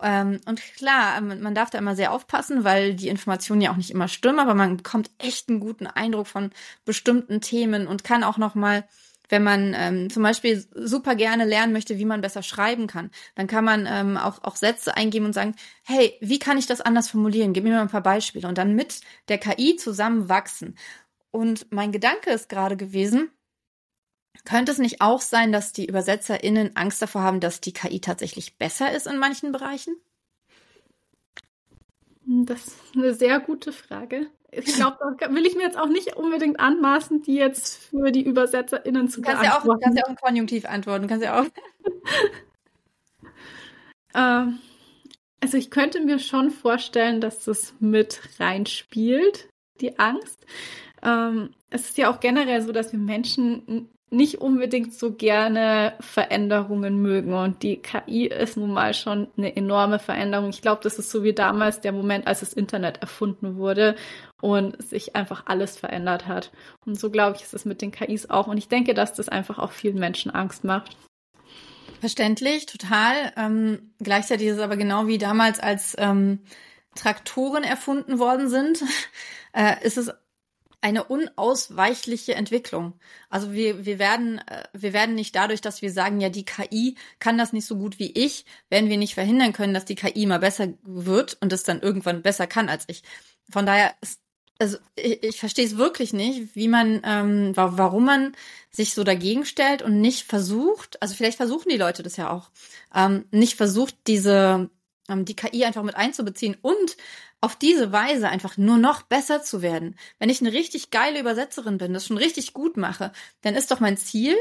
Ähm, und klar, ähm, man darf da immer sehr aufpassen, weil die Informationen ja auch nicht immer stimmen, aber man bekommt echt einen guten Eindruck von bestimmten Themen und kann auch noch mal wenn man ähm, zum Beispiel super gerne lernen möchte, wie man besser schreiben kann, dann kann man ähm, auch, auch Sätze eingeben und sagen, hey, wie kann ich das anders formulieren? Gib mir mal ein paar Beispiele und dann mit der KI zusammen wachsen. Und mein Gedanke ist gerade gewesen, könnte es nicht auch sein, dass die ÜbersetzerInnen Angst davor haben, dass die KI tatsächlich besser ist in manchen Bereichen? Das ist eine sehr gute Frage. Ich glaube, da will ich mir jetzt auch nicht unbedingt anmaßen, die jetzt für die ÜbersetzerInnen zu du kannst beantworten. Ja auch, du kannst ja auch im Konjunktiv antworten. Kannst ja auch. (laughs) ähm, also ich könnte mir schon vorstellen, dass das mit reinspielt, die Angst. Ähm, es ist ja auch generell so, dass wir Menschen nicht unbedingt so gerne Veränderungen mögen. Und die KI ist nun mal schon eine enorme Veränderung. Ich glaube, das ist so wie damals der Moment, als das Internet erfunden wurde und sich einfach alles verändert hat. Und so glaube ich, ist es mit den KIs auch. Und ich denke, dass das einfach auch vielen Menschen Angst macht. Verständlich, total. Ähm, gleichzeitig ist es aber genau wie damals, als ähm, Traktoren erfunden worden sind, (laughs) äh, ist es eine unausweichliche Entwicklung. Also wir, wir werden, äh, wir werden nicht dadurch, dass wir sagen, ja, die KI kann das nicht so gut wie ich, werden wir nicht verhindern können, dass die KI mal besser wird und es dann irgendwann besser kann als ich. Von daher ist, also ich, ich verstehe es wirklich nicht, wie man, ähm, warum man sich so dagegen stellt und nicht versucht, also vielleicht versuchen die Leute das ja auch, ähm, nicht versucht, diese die KI einfach mit einzubeziehen und auf diese Weise einfach nur noch besser zu werden. Wenn ich eine richtig geile Übersetzerin bin, das schon richtig gut mache, dann ist doch mein Ziel,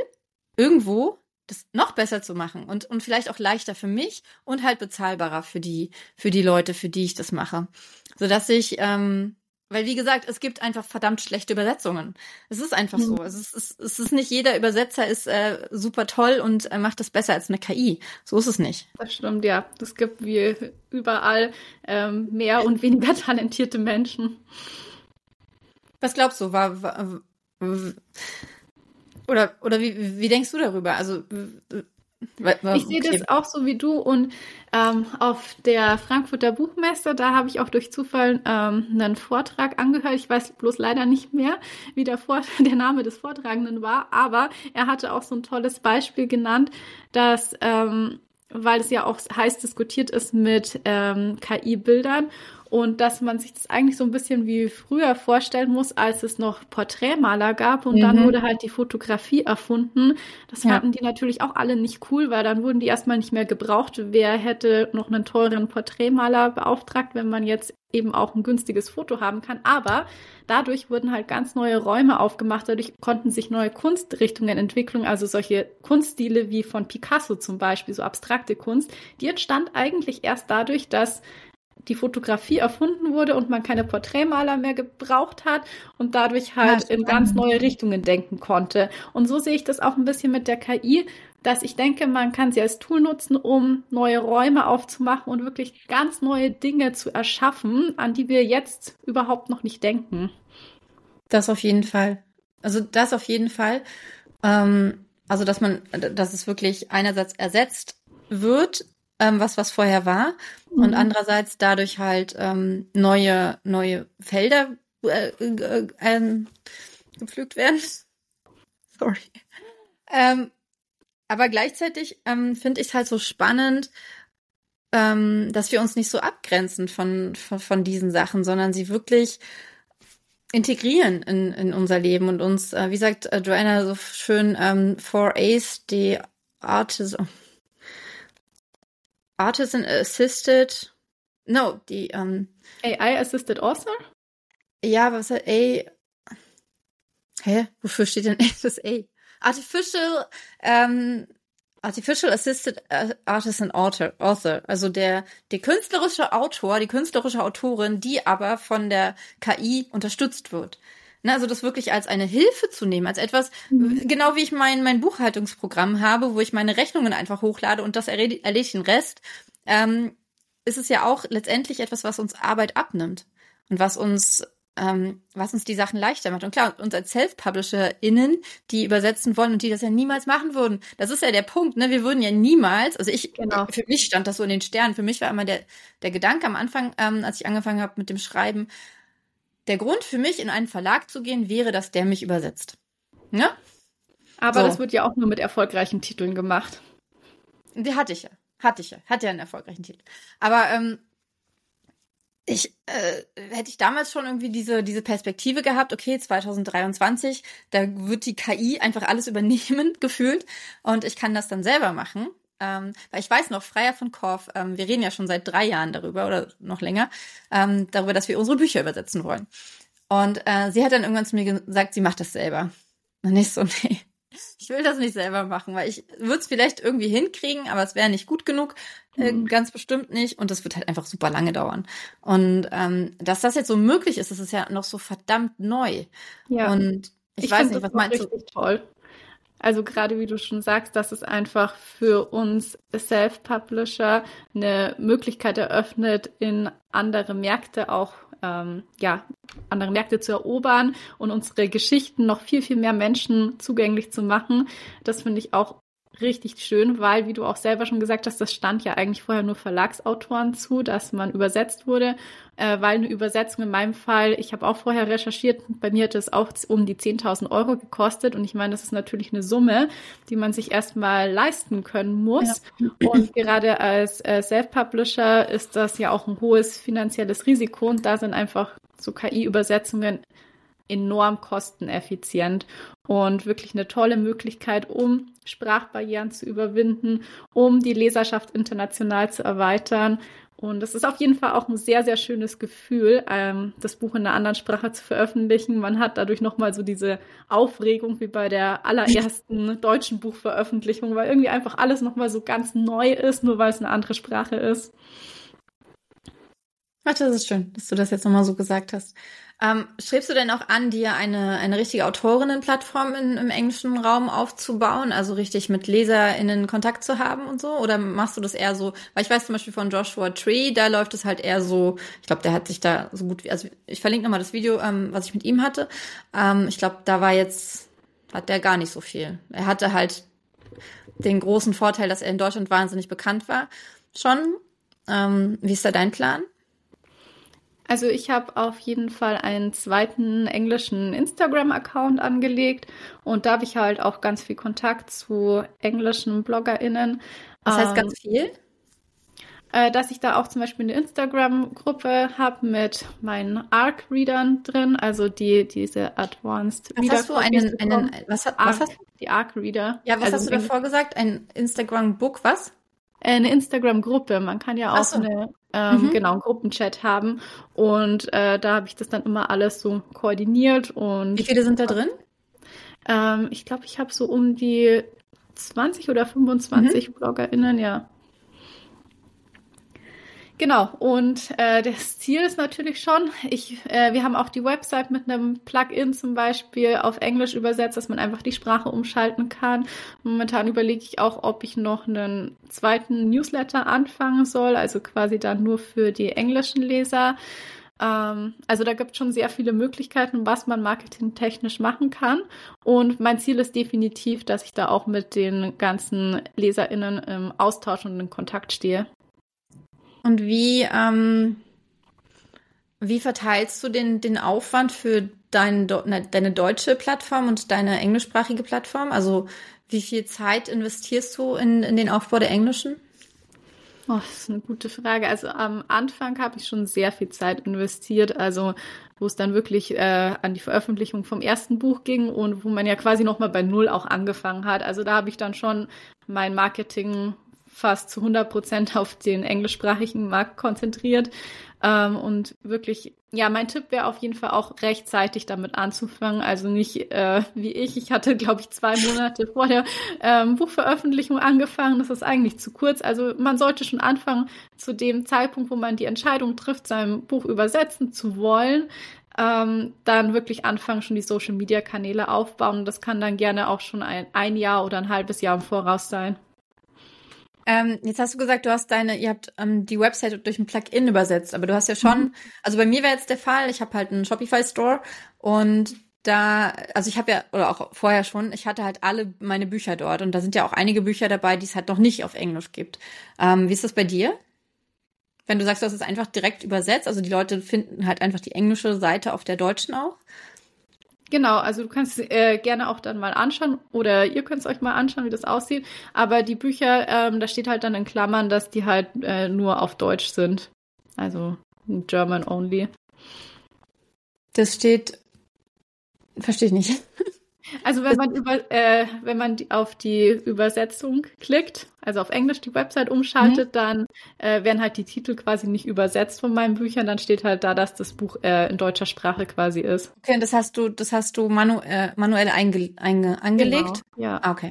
irgendwo das noch besser zu machen und, und vielleicht auch leichter für mich und halt bezahlbarer für die, für die Leute, für die ich das mache. Sodass ich, ähm, Weil, wie gesagt, es gibt einfach verdammt schlechte Übersetzungen. Es ist einfach mhm. so. Es ist, es, es ist nicht jeder Übersetzer ist äh, super toll und äh, macht das besser als eine KI. So ist es nicht. Das stimmt, ja. Es gibt wie überall ähm, mehr und weniger (laughs) talentierte Menschen. Was glaubst du? War, war, oder oder wie, wie denkst du darüber? Also ich sehe das auch so wie du und ähm, auf der Frankfurter Buchmesse, da habe ich auch durch Zufall ähm, einen Vortrag angehört. Ich weiß bloß leider nicht mehr, wie der, Vor (laughs) der Name des Vortragenden war, aber er hatte auch so ein tolles Beispiel genannt, dass ähm, weil es ja auch heiß diskutiert ist mit ähm, KI-Bildern und dass man sich das eigentlich so ein bisschen wie früher vorstellen muss, als es noch Porträtmaler gab und mhm. dann wurde halt die Fotografie erfunden. Das fanden ja. die natürlich auch alle nicht cool, weil dann wurden die erstmal nicht mehr gebraucht. Wer hätte noch einen teuren Porträtmaler beauftragt, wenn man jetzt eben auch ein günstiges Foto haben kann. Aber dadurch wurden halt ganz neue Räume aufgemacht. Dadurch konnten sich neue Kunstrichtungen entwickeln. Also solche Kunststile wie von Picasso zum Beispiel, so abstrakte Kunst, die entstand eigentlich erst dadurch, dass die Fotografie erfunden wurde und man keine Porträtmaler mehr gebraucht hat und dadurch halt in ganz neue Richtungen denken konnte. Und so sehe ich das auch ein bisschen mit der KI, dass ich denke, man kann sie als Tool nutzen, um neue Räume aufzumachen und wirklich ganz neue Dinge zu erschaffen, an die wir jetzt überhaupt noch nicht denken. Das auf jeden Fall. Also das auf jeden Fall. Ähm, also dass man, dass es wirklich einerseits ersetzt wird ähm, was was vorher war mhm. und andererseits dadurch halt ähm, neue neue Felder äh, äh, äh, gepflügt werden. (laughs) Sorry. Ähm, aber gleichzeitig ähm, finde ich es halt so spannend, ähm, dass wir uns nicht so abgrenzen von, von, von diesen Sachen, sondern sie wirklich integrieren in, in unser Leben und uns, äh, wie sagt äh, Joanna so schön, ähm, for Ace, die Artisan, Artisan Assisted. No, die ähm, AI Assisted Author? Ja, was hat A? Hä? Wofür steht denn (laughs) das A? Artificial ähm, Artificial Assisted äh, Artisan Author, Author, also der, der künstlerische Autor, die künstlerische Autorin, die aber von der KI unterstützt wird. Ne, also das wirklich als eine Hilfe zu nehmen, als etwas, mhm. genau wie ich mein, mein Buchhaltungsprogramm habe, wo ich meine Rechnungen einfach hochlade und das erledigt den Rest, ähm, ist es ja auch letztendlich etwas, was uns Arbeit abnimmt und was uns ähm, was uns die Sachen leichter macht. Und klar, uns als Self-PublisherInnen, die übersetzen wollen und die das ja niemals machen würden. Das ist ja der Punkt, ne? Wir würden ja niemals, also ich, genau. für mich stand das so in den Sternen. Für mich war immer der, der Gedanke am Anfang, ähm, als ich angefangen habe mit dem Schreiben, der Grund für mich, in einen Verlag zu gehen, wäre, dass der mich übersetzt. Ne? Aber so. das wird ja auch nur mit erfolgreichen Titeln gemacht. Die hatte ich ja. Hatte ich ja. Hatte ja einen erfolgreichen Titel. Aber ähm, ich äh, hätte ich damals schon irgendwie diese diese Perspektive gehabt, okay, 2023, da wird die KI einfach alles übernehmen (laughs) gefühlt und ich kann das dann selber machen. Ähm, weil ich weiß noch, Freier von Korf, ähm, wir reden ja schon seit drei Jahren darüber oder noch länger, ähm, darüber, dass wir unsere Bücher übersetzen wollen. Und äh, sie hat dann irgendwann zu mir gesagt, sie macht das selber. Und ich so, (laughs) nee, ich will das nicht selber machen, weil ich würde es vielleicht irgendwie hinkriegen, aber es wäre nicht gut genug, äh, mhm. ganz bestimmt nicht. Und das wird halt einfach super lange dauern. Und ähm, dass das jetzt so möglich ist, das ist ja noch so verdammt neu. Ja. Und ich, ich weiß nicht, was meinst du? Toll. Also gerade wie du schon sagst, dass es einfach für uns Self-Publisher eine Möglichkeit eröffnet, in andere Märkte auch ähm, ja andere Märkte zu erobern und unsere Geschichten noch viel viel mehr Menschen zugänglich zu machen. Das finde ich auch richtig schön, weil, wie du auch selber schon gesagt hast, das stand ja eigentlich vorher nur Verlagsautoren zu, dass man übersetzt wurde, äh, weil eine Übersetzung in meinem Fall, ich habe auch vorher recherchiert, bei mir hat es auch um die 10.000 Euro gekostet. Und ich meine, das ist natürlich eine Summe, die man sich erstmal leisten können muss. Ja. und gerade als äh, Self-Publisher ist das ja auch ein hohes finanzielles Risiko. Und da sind einfach so KI-Übersetzungen enorm kosteneffizient und wirklich eine tolle Möglichkeit, um Sprachbarrieren zu überwinden, um die Leserschaft international zu erweitern. Und es ist auf jeden Fall auch ein sehr, sehr schönes Gefühl, ähm, das Buch in einer anderen Sprache zu veröffentlichen. Man hat dadurch nochmal so diese Aufregung wie bei der allerersten (laughs) deutschen Buchveröffentlichung, weil irgendwie einfach alles nochmal so ganz neu ist, nur weil es eine andere Sprache ist. Ach, das ist schön, dass du das jetzt nochmal so gesagt hast. Ähm, strebst du denn auch an, dir eine, eine richtige Autorinnenplattform in, im englischen Raum aufzubauen, also richtig mit LeserInnen Kontakt zu haben und so? Oder machst du das eher so, weil ich weiß zum Beispiel von Joshua Tree, da läuft es halt eher so, ich glaube, der hat sich da so gut wie, also ich verlinke nochmal das Video, ähm, was ich mit ihm hatte. Ähm, ich glaube, da war jetzt, hat der gar nicht so viel. Er hatte halt den großen Vorteil, dass er in Deutschland wahnsinnig bekannt war. Schon. Ähm, wie ist da dein Plan? Also ich habe auf jeden Fall einen zweiten englischen Instagram-Account angelegt und da habe ich halt auch ganz viel Kontakt zu englischen BloggerInnen. Was heißt ähm, ganz viel? Äh, dass ich da auch zum Beispiel eine Instagram-Gruppe habe mit meinen ARC-Readern drin, also die diese Advanced was Reader. Hast du einen, einen, was, was Arc, hast du? Die ARC-Reader. Ja, was also hast du davor gesagt? Ein Instagram-Book, was? Eine Instagram-Gruppe. Man kann ja auch so. eine ähm, mhm. genau, einen Gruppenchat haben. Und äh, da habe ich das dann immer alles so koordiniert. Und Wie viele sind da drin? Ähm, ich glaube, ich habe so um die 20 oder 25 mhm. BloggerInnen, ja. Genau, und äh, das Ziel ist natürlich schon, ich, äh, wir haben auch die Website mit einem Plugin zum Beispiel auf Englisch übersetzt, dass man einfach die Sprache umschalten kann. Momentan überlege ich auch, ob ich noch einen zweiten Newsletter anfangen soll, also quasi dann nur für die englischen Leser. Ähm, also da gibt es schon sehr viele Möglichkeiten, was man marketingtechnisch machen kann. Und mein Ziel ist definitiv, dass ich da auch mit den ganzen LeserInnen im Austausch und in Kontakt stehe. Und wie, ähm, wie verteilst du den, den Aufwand für dein, deine deutsche Plattform und deine englischsprachige Plattform? Also wie viel Zeit investierst du in, in den Aufbau der englischen? Oh, das ist eine gute Frage. Also am Anfang habe ich schon sehr viel Zeit investiert, also wo es dann wirklich äh, an die Veröffentlichung vom ersten Buch ging und wo man ja quasi nochmal bei Null auch angefangen hat. Also da habe ich dann schon mein Marketing fast zu 100 Prozent auf den englischsprachigen Markt konzentriert. Ähm, und wirklich, ja, mein Tipp wäre auf jeden Fall auch rechtzeitig damit anzufangen. Also nicht äh, wie ich. Ich hatte, glaube ich, zwei Monate (laughs) vor der ähm, Buchveröffentlichung angefangen. Das ist eigentlich zu kurz. Also man sollte schon anfangen, zu dem Zeitpunkt, wo man die Entscheidung trifft, sein Buch übersetzen zu wollen, ähm, dann wirklich anfangen, schon die Social-Media-Kanäle aufbauen. Das kann dann gerne auch schon ein, ein Jahr oder ein halbes Jahr im Voraus sein. Ähm, jetzt hast du gesagt, du hast deine, ihr habt ähm, die Website durch ein Plugin übersetzt, aber du hast ja schon, mhm. also bei mir wäre jetzt der Fall, ich habe halt einen Shopify Store und da, also ich habe ja, oder auch vorher schon, ich hatte halt alle meine Bücher dort und da sind ja auch einige Bücher dabei, die es halt noch nicht auf Englisch gibt. Ähm, wie ist das bei dir? Wenn du sagst, du hast es einfach direkt übersetzt, also die Leute finden halt einfach die englische Seite auf der deutschen auch. Genau, also du kannst äh, gerne auch dann mal anschauen oder ihr könnt es euch mal anschauen, wie das aussieht. Aber die Bücher, ähm, da steht halt dann in Klammern, dass die halt äh, nur auf Deutsch sind. Also German only. Das steht, verstehe ich nicht. (laughs) Also wenn man über, äh, wenn man auf die Übersetzung klickt, also auf Englisch die Website umschaltet, mhm. dann äh, werden halt die Titel quasi nicht übersetzt von meinen Büchern. Dann steht halt da, dass das Buch äh, in deutscher Sprache quasi ist. Okay, das hast du, das hast du manu äh, manuell einge einge angelegt. Genau, ja. Ah, okay.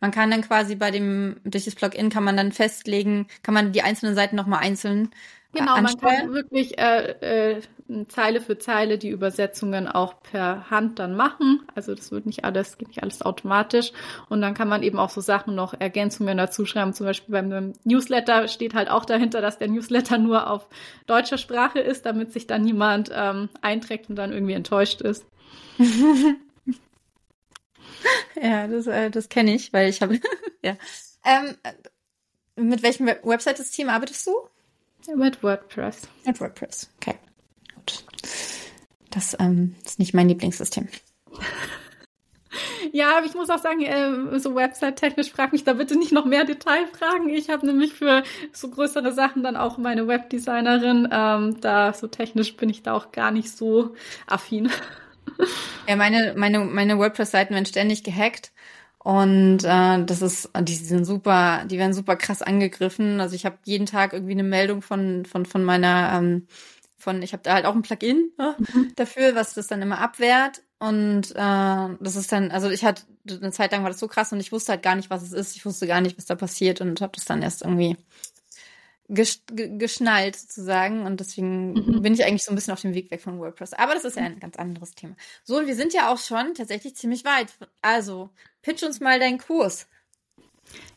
Man kann dann quasi bei dem durch das Plugin kann man dann festlegen, kann man die einzelnen Seiten nochmal einzeln Genau, man kann wirklich äh, äh, Zeile für Zeile die Übersetzungen auch per Hand dann machen. Also das wird nicht alles, geht nicht alles automatisch. Und dann kann man eben auch so Sachen noch Ergänzungen dazu schreiben. Zum Beispiel beim Newsletter steht halt auch dahinter, dass der Newsletter nur auf deutscher Sprache ist, damit sich dann niemand ähm, einträgt und dann irgendwie enttäuscht ist. (laughs) ja, das, äh, das kenne ich, weil ich habe (laughs) ja. Ähm, mit welchem Website-System arbeitest du? Mit WordPress. Mit WordPress, okay. Gut. Das ähm, ist nicht mein Lieblingssystem. (laughs) Ja, aber ich muss auch sagen, äh, so Website-technisch frag mich da bitte nicht noch mehr Detailfragen. Ich habe nämlich für so größere Sachen dann auch meine Webdesignerin. Ähm, da so technisch bin ich da auch gar nicht so affin. (laughs) Ja, meine, meine, meine WordPress-Seiten werden ständig gehackt. Und äh, das ist, die sind super, die werden super krass angegriffen. Also ich habe jeden Tag irgendwie eine Meldung von von von meiner ähm, von, ich habe da halt auch ein Plugin ne, mhm. dafür, was das dann immer abwehrt. Und äh, das ist dann, also ich hatte eine Zeit lang war das so krass und ich wusste halt gar nicht, was es ist. Ich wusste gar nicht, was da passiert und habe das dann erst irgendwie ges geschnallt sozusagen und deswegen mhm. bin ich eigentlich so ein bisschen auf dem Weg weg von WordPress. Aber das ist ja ein ganz anderes Thema. So, und wir sind ja auch schon tatsächlich ziemlich weit. Also, pitch uns mal deinen Kurs.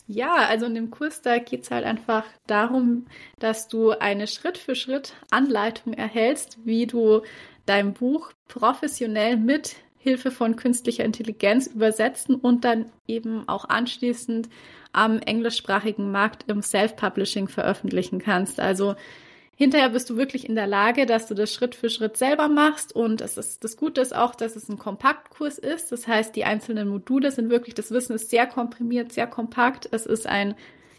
Ja, also in dem Kurs, da geht es halt einfach darum, dass du eine Schritt-für-Schritt-Anleitung erhältst, wie du dein Buch professionell mit Hilfe von künstlicher Intelligenz übersetzen und dann eben auch anschließend am englischsprachigen Markt im Self-Publishing veröffentlichen kannst. Also hinterher bist du wirklich in der Lage, dass du das Schritt für Schritt selber machst. Und es ist, das Gute ist auch, dass es ein Kompaktkurs ist. Das heißt, die einzelnen Module sind wirklich, das Wissen ist sehr komprimiert, sehr kompakt. Es ist ein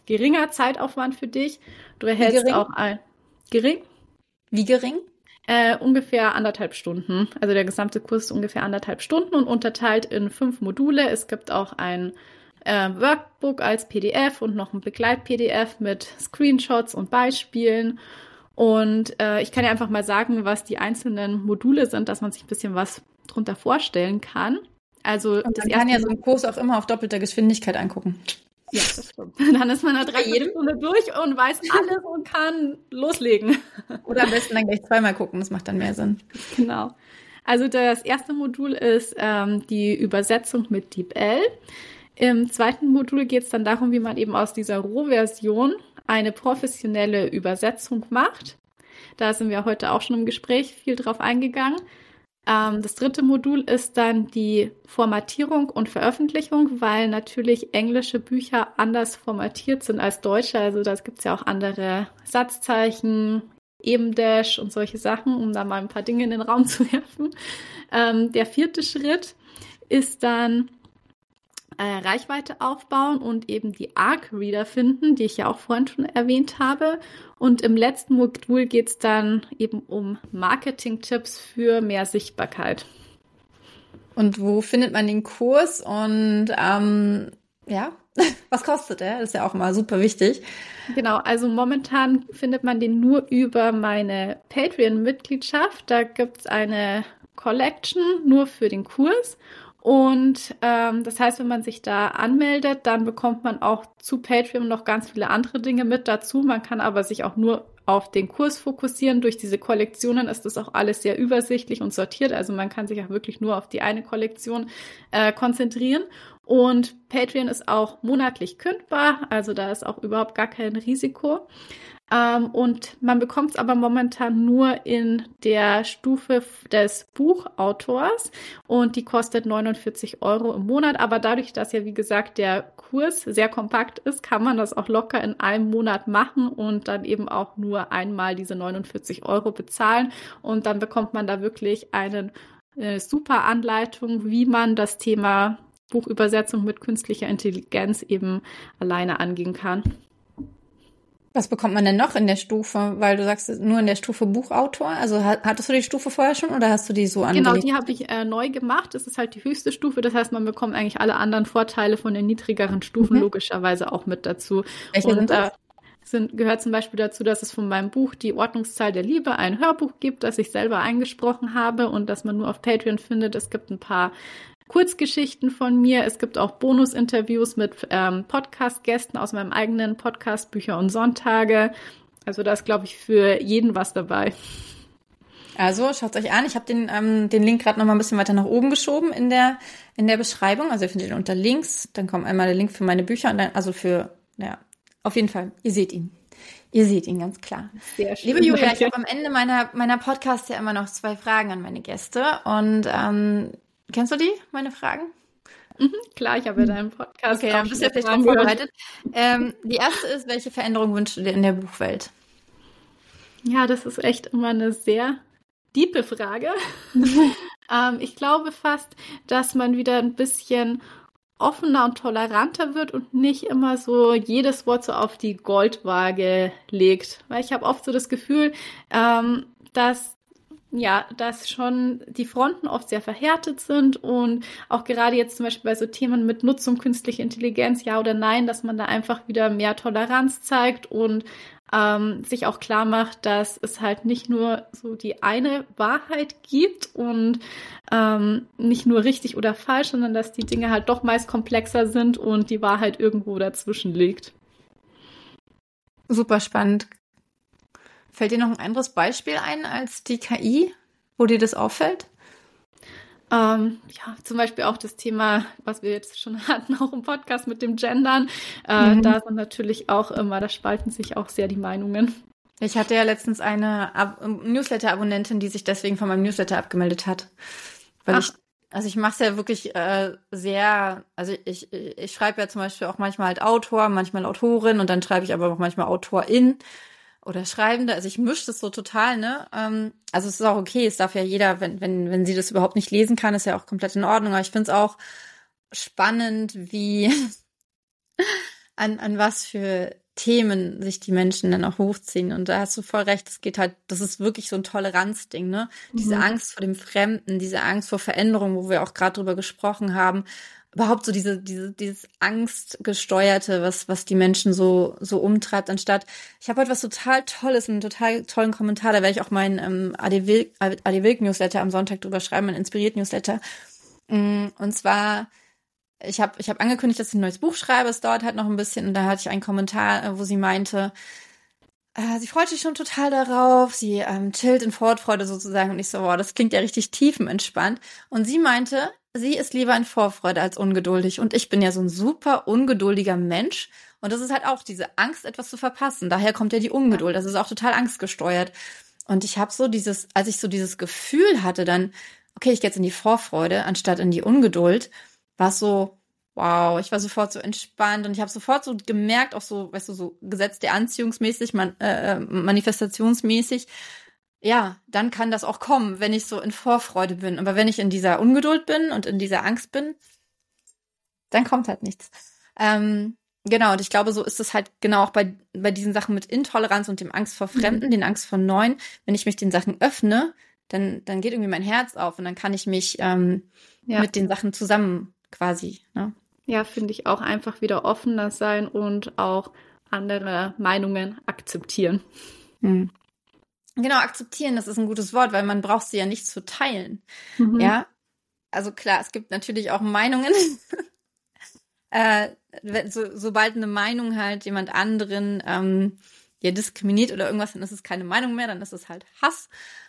geringer Zeitaufwand für dich. Du erhältst auch ein gering. Wie gering? Äh, ungefähr anderthalb Stunden. Also der gesamte Kurs ist ungefähr anderthalb Stunden und unterteilt in fünf Module. Es gibt auch ein äh, Workbook als PDF und noch ein Begleit-PDF mit Screenshots und Beispielen. Und äh, ich kann ja einfach mal sagen, was die einzelnen Module sind, dass man sich ein bisschen was drunter vorstellen kann. Also und das man kann ja so einen Kurs auch immer auf doppelter Geschwindigkeit angucken. Ja, das stimmt. (laughs) Dann ist man da drei Stunde durch und weiß (laughs) alles und kann loslegen. (laughs) Oder am besten dann gleich zweimal gucken, das macht dann mehr Sinn. Genau. Also das erste Modul ist ähm, die Übersetzung mit DeepL. Im zweiten Modul geht es dann darum, wie man eben aus dieser Rohversion eine professionelle Übersetzung macht. Da sind wir heute auch schon im Gespräch viel drauf eingegangen. Ähm, das dritte Modul ist dann die Formatierung und Veröffentlichung, weil natürlich englische Bücher anders formatiert sind als deutsche. Also da gibt es ja auch andere Satzzeichen, Ebendash und solche Sachen, um da mal ein paar Dinge in den Raum (laughs) zu werfen. Ähm, der vierte Schritt ist dann äh, Reichweite aufbauen und eben die Arc-Reader finden, die ich ja auch vorhin schon erwähnt habe. Und im letzten Modul geht es dann eben um Marketing-Tipps für mehr Sichtbarkeit. Und wo findet man den Kurs? Und ähm, ja, (laughs) was kostet er? Das ist ja auch immer super wichtig. Genau, also momentan findet man den nur über meine Patreon-Mitgliedschaft. Da gibt es eine Collection nur für den Kurs. Und ähm, das heißt, wenn man sich da anmeldet, dann bekommt man auch zu Patreon noch ganz viele andere Dinge mit dazu. Man kann aber sich auch nur auf den Kurs fokussieren. Durch diese Kollektionen ist das auch alles sehr übersichtlich und sortiert. Also man kann sich auch wirklich nur auf die eine Kollektion äh, konzentrieren. Und Patreon ist auch monatlich kündbar, also da ist auch überhaupt gar kein Risiko. Ähm, und man bekommt es aber momentan nur in der Stufe des Buchautors und die kostet 49 Euro im Monat. Aber dadurch, dass ja, wie gesagt, der Kurs sehr kompakt ist, kann man das auch locker in einem Monat machen und dann eben auch nur einmal diese 49 Euro bezahlen. Und dann bekommt man da wirklich eine äh, super Anleitung, wie man das Thema Buchübersetzung mit künstlicher Intelligenz eben alleine angehen kann. Was bekommt man denn noch in der Stufe? Weil du sagst, nur in der Stufe Buchautor. Also hattest du die Stufe vorher schon oder hast du die so angelegt? Genau, die habe ich äh, neu gemacht. Das ist halt die höchste Stufe. Das heißt, man bekommt eigentlich alle anderen Vorteile von den niedrigeren Stufen mhm. logischerweise auch mit dazu. Welche Und, sind das? Äh, sind, gehört zum Beispiel dazu, dass es von meinem Buch Die Ordnungszahl der Liebe ein Hörbuch gibt, das ich selber eingesprochen habe und das man nur auf Patreon findet. Es gibt ein paar Kurzgeschichten von mir. Es gibt auch Bonusinterviews mit ähm, Podcast-Gästen aus meinem eigenen Podcast Bücher und Sonntage. Also da ist, glaube ich, für jeden was dabei. Also schaut euch an. Ich habe den, ähm, den Link gerade noch mal ein bisschen weiter nach oben geschoben in der, in der Beschreibung. Also ihr findet ihn unter Links. Dann kommt einmal der Link für meine Bücher und dann, also für, ja, auf jeden Fall, ihr seht ihn. Ihr seht ihn ganz klar. Sehr schön. Liebe Julia, ich habe am Ende meiner, meiner Podcast ja immer noch zwei Fragen an meine Gäste. Und ähm, Kennst du die, meine Fragen? Mhm, klar, ich habe ja deinen Podcast. Okay, dann bist du ja vielleicht drauf vorbereitet. Ähm, die erste ist, welche Veränderung wünschst du dir in der Buchwelt? Ja, das ist echt immer eine sehr diepe Frage. (laughs) ähm, ich glaube fast, dass man wieder ein bisschen offener und toleranter wird und nicht immer so jedes Wort so auf die Goldwaage legt. Weil ich habe oft so das Gefühl, ähm, dass ja, dass schon die Fronten oft sehr verhärtet sind und auch gerade jetzt zum Beispiel bei so Themen mit Nutzung künstliche Intelligenz, ja oder nein, dass man da einfach wieder mehr Toleranz zeigt und ähm, sich auch klar macht, dass es halt nicht nur so die eine Wahrheit gibt und ähm, nicht nur richtig oder falsch, sondern dass die Dinge halt doch meist komplexer sind und die Wahrheit irgendwo dazwischen liegt. Super spannend. Fällt dir noch ein anderes Beispiel ein als die KI, wo dir das auffällt? Ähm, ja, zum Beispiel auch das Thema, was wir jetzt schon (laughs) hatten, auch im Podcast mit dem Gendern. Äh, mhm. Da sind natürlich auch immer, da spalten sich auch sehr die Meinungen. Ich hatte ja letztens eine Ab Newsletter-Abonnentin, die sich deswegen von meinem Newsletter abgemeldet hat. Weil Ach. ich, also ich mache es ja wirklich äh, sehr, also ich, ich schreibe ja zum Beispiel auch manchmal halt Autor, manchmal Autorin und dann schreibe ich aber auch manchmal Autorin oder Schreibende. Also ich mische das so total, ne? Ähm, also es ist auch okay, es darf ja jeder, wenn, wenn, wenn sie das überhaupt nicht lesen kann, ist ja auch komplett in Ordnung. Aber ich finde es auch spannend, wie (laughs) an, an was für Themen sich die Menschen dann auch hochziehen. Und da hast du voll recht, es geht halt, das ist wirklich so ein Toleranzding, ne? Mhm. Diese Angst vor dem Fremden, diese Angst vor Veränderung, wo wir auch gerade drüber gesprochen haben. Überhaupt so diese, diese, dieses Angstgesteuerte, was, was die Menschen so, so umtreibt, anstatt, ich habe heute was total Tolles, einen total tollen Kommentar, da werde ich auch meinen ähm, AD Wilk, AD Wilk Newsletter am Sonntag drüber schreiben, mein inspiriert Newsletter. Mm, und zwar, ich habe ich hab angekündigt, dass ich ein neues Buch schreibe. Es dauert halt noch ein bisschen. Und da hatte ich einen Kommentar, äh, wo sie meinte, äh, sie freut sich schon total darauf. Sie ähm, chillt in Vorfreude sozusagen. Und ich so, wow, das klingt ja richtig tiefenentspannt. Und sie meinte, sie ist lieber in Vorfreude als ungeduldig. Und ich bin ja so ein super ungeduldiger Mensch. Und das ist halt auch diese Angst, etwas zu verpassen. Daher kommt ja die Ungeduld. Das ist auch total angstgesteuert. Und ich habe so dieses, als ich so dieses Gefühl hatte, dann, okay, ich gehe jetzt in die Vorfreude anstatt in die Ungeduld war es so, wow, ich war sofort so entspannt und ich habe sofort so gemerkt, auch so, weißt du, so Gesetz der Anziehungsmäßig, man, äh, äh, manifestationsmäßig, ja, dann kann das auch kommen, wenn ich so in Vorfreude bin. Aber wenn ich in dieser Ungeduld bin und in dieser Angst bin, dann kommt halt nichts. Ähm, genau, und ich glaube, so ist es halt genau auch bei, bei diesen Sachen mit Intoleranz und dem Angst vor Fremden, mhm. den Angst vor Neuen. Wenn ich mich den Sachen öffne, dann, dann geht irgendwie mein Herz auf und dann kann ich mich ähm, ja. mit den Sachen zusammen quasi. Ne? Ja, finde ich auch einfach wieder offener sein und auch andere Meinungen akzeptieren. Hm. Genau, akzeptieren, das ist ein gutes Wort, weil man braucht sie ja nicht zu teilen. Mhm. Ja, also klar, es gibt natürlich auch Meinungen. (laughs) äh, so, sobald eine Meinung halt jemand anderen ähm, ja diskriminiert oder irgendwas, dann ist es keine Meinung mehr, dann ist es halt Hass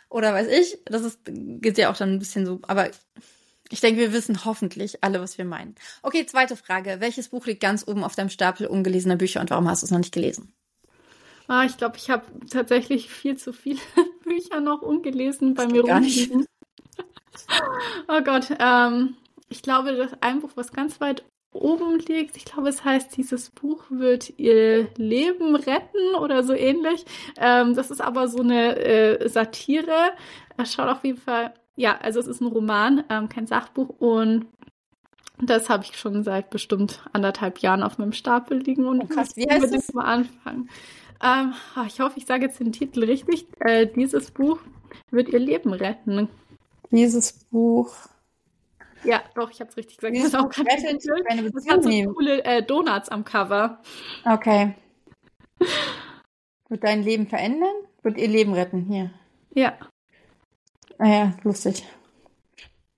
oder weiß ich. Das ist geht ja auch dann ein bisschen so. Aber ich denke, wir wissen hoffentlich alle, was wir meinen. Okay, zweite Frage. Welches Buch liegt ganz oben auf deinem Stapel ungelesener Bücher und warum hast du es noch nicht gelesen? Ah, ich glaube, ich habe tatsächlich viel zu viele (laughs) Bücher noch ungelesen bei mir rumliegen. (laughs) oh Gott, ähm, ich glaube, das ein Buch, was ganz weit oben liegt, ich glaube, es heißt, dieses Buch wird ihr Leben retten oder so ähnlich. Ähm, das ist aber so eine äh, Satire. Es schaut auf jeden Fall ja, also es ist ein Roman, ähm, kein Sachbuch und das habe ich schon seit bestimmt anderthalb Jahren auf meinem Stapel liegen und oh, krass, wie heißt es? mal anfangen. Ähm, ah, ich hoffe, ich sage jetzt den Titel richtig. Äh, dieses Buch wird ihr Leben retten. Dieses Buch. Ja, doch, ich habe es richtig gesagt. Dieses das, Buch rettet eine das hat so coole äh, Donuts am Cover. Okay. wird dein Leben verändern? Wird ihr Leben retten? Hier. Ja. Ah ja, lustig.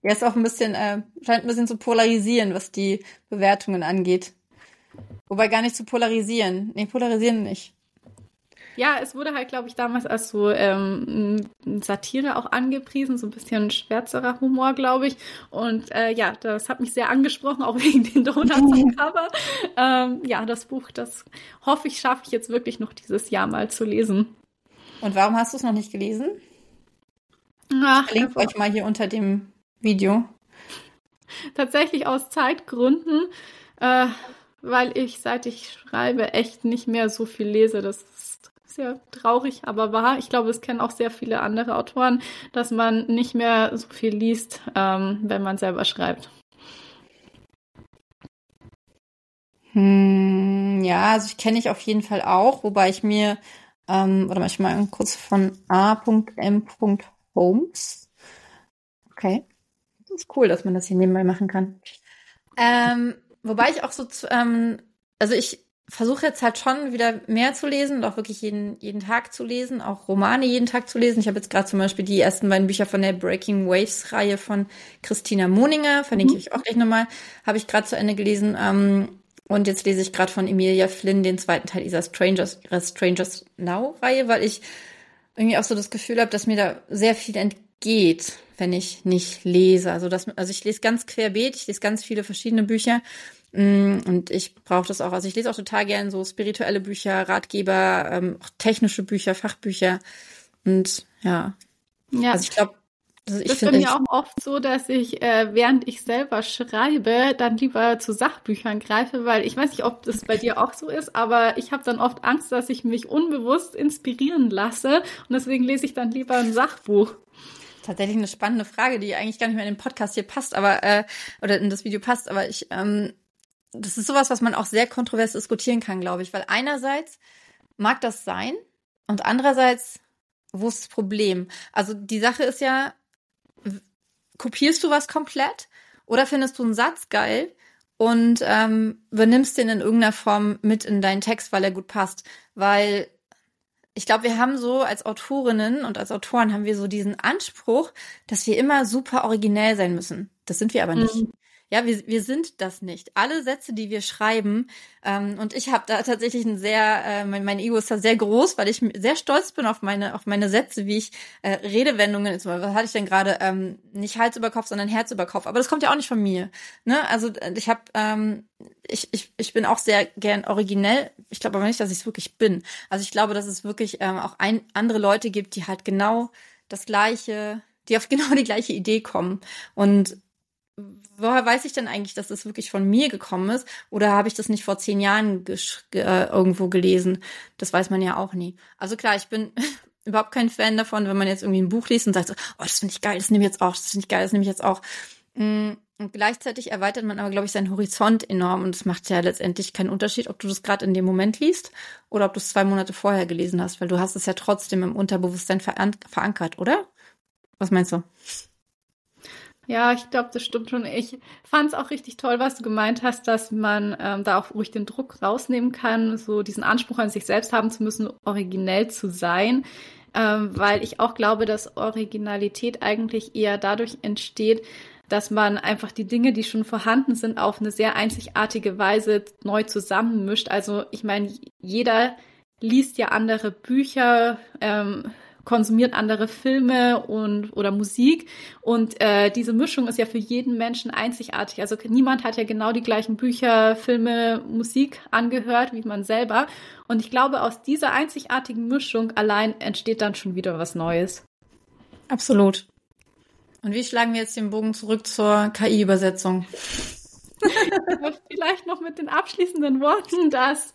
Ja, ist auch ein bisschen, äh, scheint ein bisschen zu polarisieren, was die Bewertungen angeht. Wobei gar nicht zu polarisieren. Nee, polarisieren nicht. Ja, es wurde halt, glaube ich, damals als so ähm, Satire auch angepriesen, so ein bisschen schwärzerer Humor, glaube ich. Und äh, ja, das hat mich sehr angesprochen, auch (laughs) wegen den Donuts am Cover. Ähm, ja, das Buch, das hoffe ich, schaffe ich jetzt wirklich noch dieses Jahr mal zu lesen. Und warum hast du es noch nicht gelesen? Ach, ich verlinke euch mal hier unter dem Video. Tatsächlich aus Zeitgründen, äh, weil ich, seit ich schreibe, echt nicht mehr so viel lese. Das ist sehr traurig, aber wahr. Ich glaube, es kennen auch sehr viele andere Autoren, dass man nicht mehr so viel liest, ähm, wenn man selber schreibt. Hm, ja, also ich kenne ich auf jeden Fall auch, wobei ich mir, ähm, oder manchmal kurz von A.M. Holmes. Okay. Das ist cool, dass man das hier nebenbei machen kann. Ähm, wobei ich auch so, ähm, also ich versuche jetzt halt schon wieder mehr zu lesen und auch wirklich jeden, jeden Tag zu lesen, auch Romane jeden Tag zu lesen. Ich habe jetzt gerade zum Beispiel die ersten beiden Bücher von der Breaking Waves Reihe von Christina Moninger, verlinke mhm. ich euch auch gleich nochmal, habe ich gerade zu Ende gelesen. Ähm, und jetzt lese ich gerade von Emilia Flynn den zweiten Teil dieser Strangers, Strangers Now Reihe, weil ich irgendwie auch so das Gefühl habe, dass mir da sehr viel entgeht, wenn ich nicht lese. Also, das, also ich lese ganz querbeet, ich lese ganz viele verschiedene Bücher. Mm, und ich brauche das auch. Also ich lese auch total gern so spirituelle Bücher, Ratgeber, ähm, auch technische Bücher, Fachbücher. Und ja. Ja. Also ich glaube, also ich das ist bei mir auch oft so, dass ich, äh, während ich selber schreibe, dann lieber zu Sachbüchern greife, weil ich weiß nicht, ob das bei dir auch so ist, aber ich habe dann oft Angst, dass ich mich unbewusst inspirieren lasse und deswegen lese ich dann lieber ein Sachbuch. Tatsächlich eine spannende Frage, die eigentlich gar nicht mehr in den Podcast hier passt, aber äh, oder in das Video passt, aber ich, ähm, das ist sowas, was man auch sehr kontrovers diskutieren kann, glaube ich, weil einerseits mag das sein und andererseits wo ist das Problem? Also die Sache ist ja, kopierst du was komplett oder findest du einen Satz geil und ähm, übernimmst den in irgendeiner Form mit in deinen Text, weil er gut passt. Weil ich glaube, wir haben so als Autorinnen und als Autoren haben wir so diesen Anspruch, dass wir immer super originell sein müssen. Das sind wir aber nicht. Mhm. Ja, wir, wir sind das nicht. Alle Sätze, die wir schreiben, ähm, und ich habe da tatsächlich ein sehr, äh, mein, mein Ego ist da sehr groß, weil ich sehr stolz bin auf meine, auf meine Sätze, wie ich äh, Redewendungen, jetzt mal, was hatte ich denn gerade, ähm, nicht Hals über Kopf, sondern Herz über Kopf. Aber das kommt ja auch nicht von mir. Ne? Also äh, ich habe, ähm, ich, ich, ich bin auch sehr gern originell. Ich glaube aber nicht, dass ich es wirklich bin. Also ich glaube, dass es wirklich ähm, auch ein, andere Leute gibt, die halt genau das gleiche, die auf (laughs) genau die gleiche Idee kommen. Und woher weiß ich denn eigentlich, dass das wirklich von mir gekommen ist? Oder habe ich das nicht vor zehn Jahren äh, irgendwo gelesen? Das weiß man ja auch nie. Also klar, ich bin (laughs) überhaupt kein Fan davon, wenn man jetzt irgendwie ein Buch liest und sagt so, oh, das finde ich geil, das nehme ich jetzt auch, das finde ich geil, das nehme ich jetzt auch. Mm, und gleichzeitig erweitert man aber, glaube ich, seinen Horizont enorm und es macht ja letztendlich keinen Unterschied, ob du das gerade in dem Moment liest oder ob du es zwei Monate vorher gelesen hast, weil du hast es ja trotzdem im Unterbewusstsein verankert, oder? Was meinst du? Ja, ich glaube, das stimmt schon. Ich fand es auch richtig toll, was du gemeint hast, dass man ähm, da auch ruhig den Druck rausnehmen kann, so diesen Anspruch an sich selbst haben zu müssen, originell zu sein. Ähm, weil ich auch glaube, dass Originalität eigentlich eher dadurch entsteht, dass man einfach die Dinge, die schon vorhanden sind, auf eine sehr einzigartige Weise neu zusammenmischt. Also ich meine, jeder liest ja andere Bücher, ähm, konsumiert andere Filme und oder Musik und äh, diese Mischung ist ja für jeden Menschen einzigartig. Also niemand hat ja genau die gleichen Bücher, Filme, Musik angehört wie man selber. Und ich glaube, aus dieser einzigartigen Mischung allein entsteht dann schon wieder was Neues. Absolut. Und wie schlagen wir jetzt den Bogen zurück zur KI-Übersetzung? (laughs) Vielleicht noch mit den abschließenden Worten, dass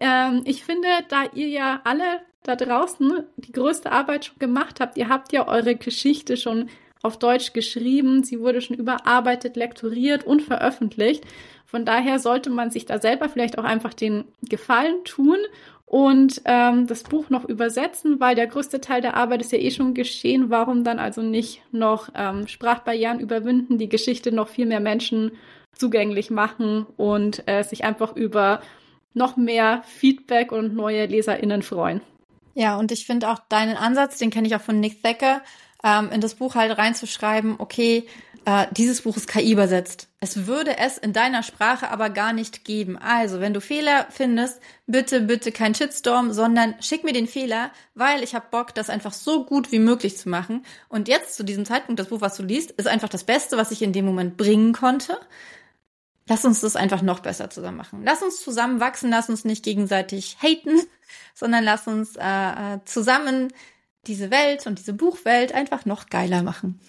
ähm, ich finde, da ihr ja alle da draußen die größte Arbeit schon gemacht habt. Ihr habt ja eure Geschichte schon auf Deutsch geschrieben, sie wurde schon überarbeitet, lektoriert und veröffentlicht. Von daher sollte man sich da selber vielleicht auch einfach den Gefallen tun und ähm, das Buch noch übersetzen, weil der größte Teil der Arbeit ist ja eh schon geschehen. Warum dann also nicht noch ähm, Sprachbarrieren überwinden, die Geschichte noch viel mehr Menschen zugänglich machen und äh, sich einfach über noch mehr Feedback und neue LeserInnen freuen. Ja, und ich finde auch deinen Ansatz, den kenne ich auch von Nick Thacker, ähm, in das Buch halt reinzuschreiben, okay, äh, dieses Buch ist KI übersetzt. Es würde es in deiner Sprache aber gar nicht geben. Also, wenn du Fehler findest, bitte, bitte kein Shitstorm, sondern schick mir den Fehler, weil ich habe Bock, das einfach so gut wie möglich zu machen. Und jetzt zu diesem Zeitpunkt, das Buch, was du liest, ist einfach das Beste, was ich in dem Moment bringen konnte. Lass uns das einfach noch besser zusammen machen. Lass uns zusammen wachsen, lass uns nicht gegenseitig haten, (laughs) sondern lass uns äh, äh, zusammen diese Welt und diese Buchwelt einfach noch geiler machen.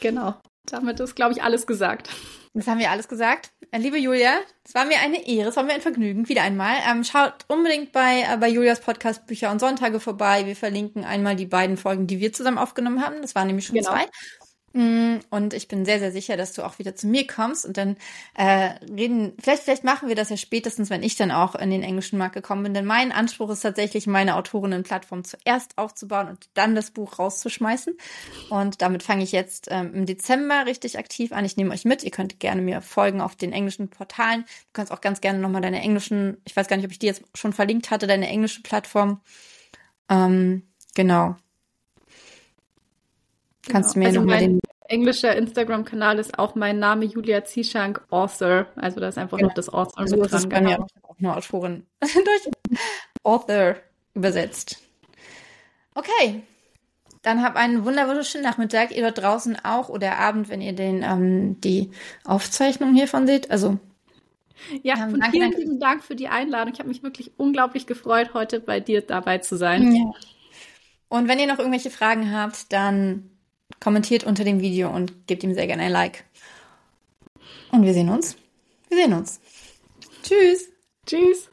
Genau. Damit ist, glaube ich, alles gesagt. Das haben wir alles gesagt. Äh, liebe Julia, es war mir eine Ehre, es war mir ein Vergnügen, wieder einmal. Ähm, schaut unbedingt bei, äh, bei Julias Podcast Bücher und Sonntage vorbei. Wir verlinken einmal die beiden Folgen, die wir zusammen aufgenommen haben. Das waren nämlich schon genau. zwei. Mm, und ich bin sehr, sehr sicher, dass du auch wieder zu mir kommst und dann äh, reden, vielleicht, vielleicht machen wir das ja spätestens, wenn ich dann auch in den englischen Markt gekommen bin. Denn mein Anspruch ist tatsächlich, meine Autorinnenplattform zuerst aufzubauen und dann das Buch rauszuschmeißen. Und damit fange ich jetzt ähm, im Dezember richtig aktiv an. Ich nehme euch mit. Ihr könnt gerne mir folgen auf den englischen Portalen. Du kannst auch ganz gerne nochmal deine englischen, ich weiß gar nicht, ob ich die jetzt schon verlinkt hatte, deine englische Plattform. Ähm, genau. Kannst genau. du mir also nochmal den. Englischer Instagram-Kanal ist auch mein Name Julia Zieschank Author. Also da ist einfach genau. noch das Author also mit dran. Genau. Ja auch nur Autorin (laughs) durch Author übersetzt. Okay, dann habt einen wunderschönen Nachmittag. Ihr dort draußen auch oder Abend, wenn ihr den ähm, die Aufzeichnung hiervon seht. Also ja, ähm, danke, vielen lieben Dank für die Einladung. Ich habe mich wirklich unglaublich gefreut, heute bei dir dabei zu sein. Ja. Und wenn ihr noch irgendwelche Fragen habt, dann kommentiert unter dem Video und gebt ihm sehr gerne ein Like. Und wir sehen uns. Wir sehen uns. Tschüss. Tschüss.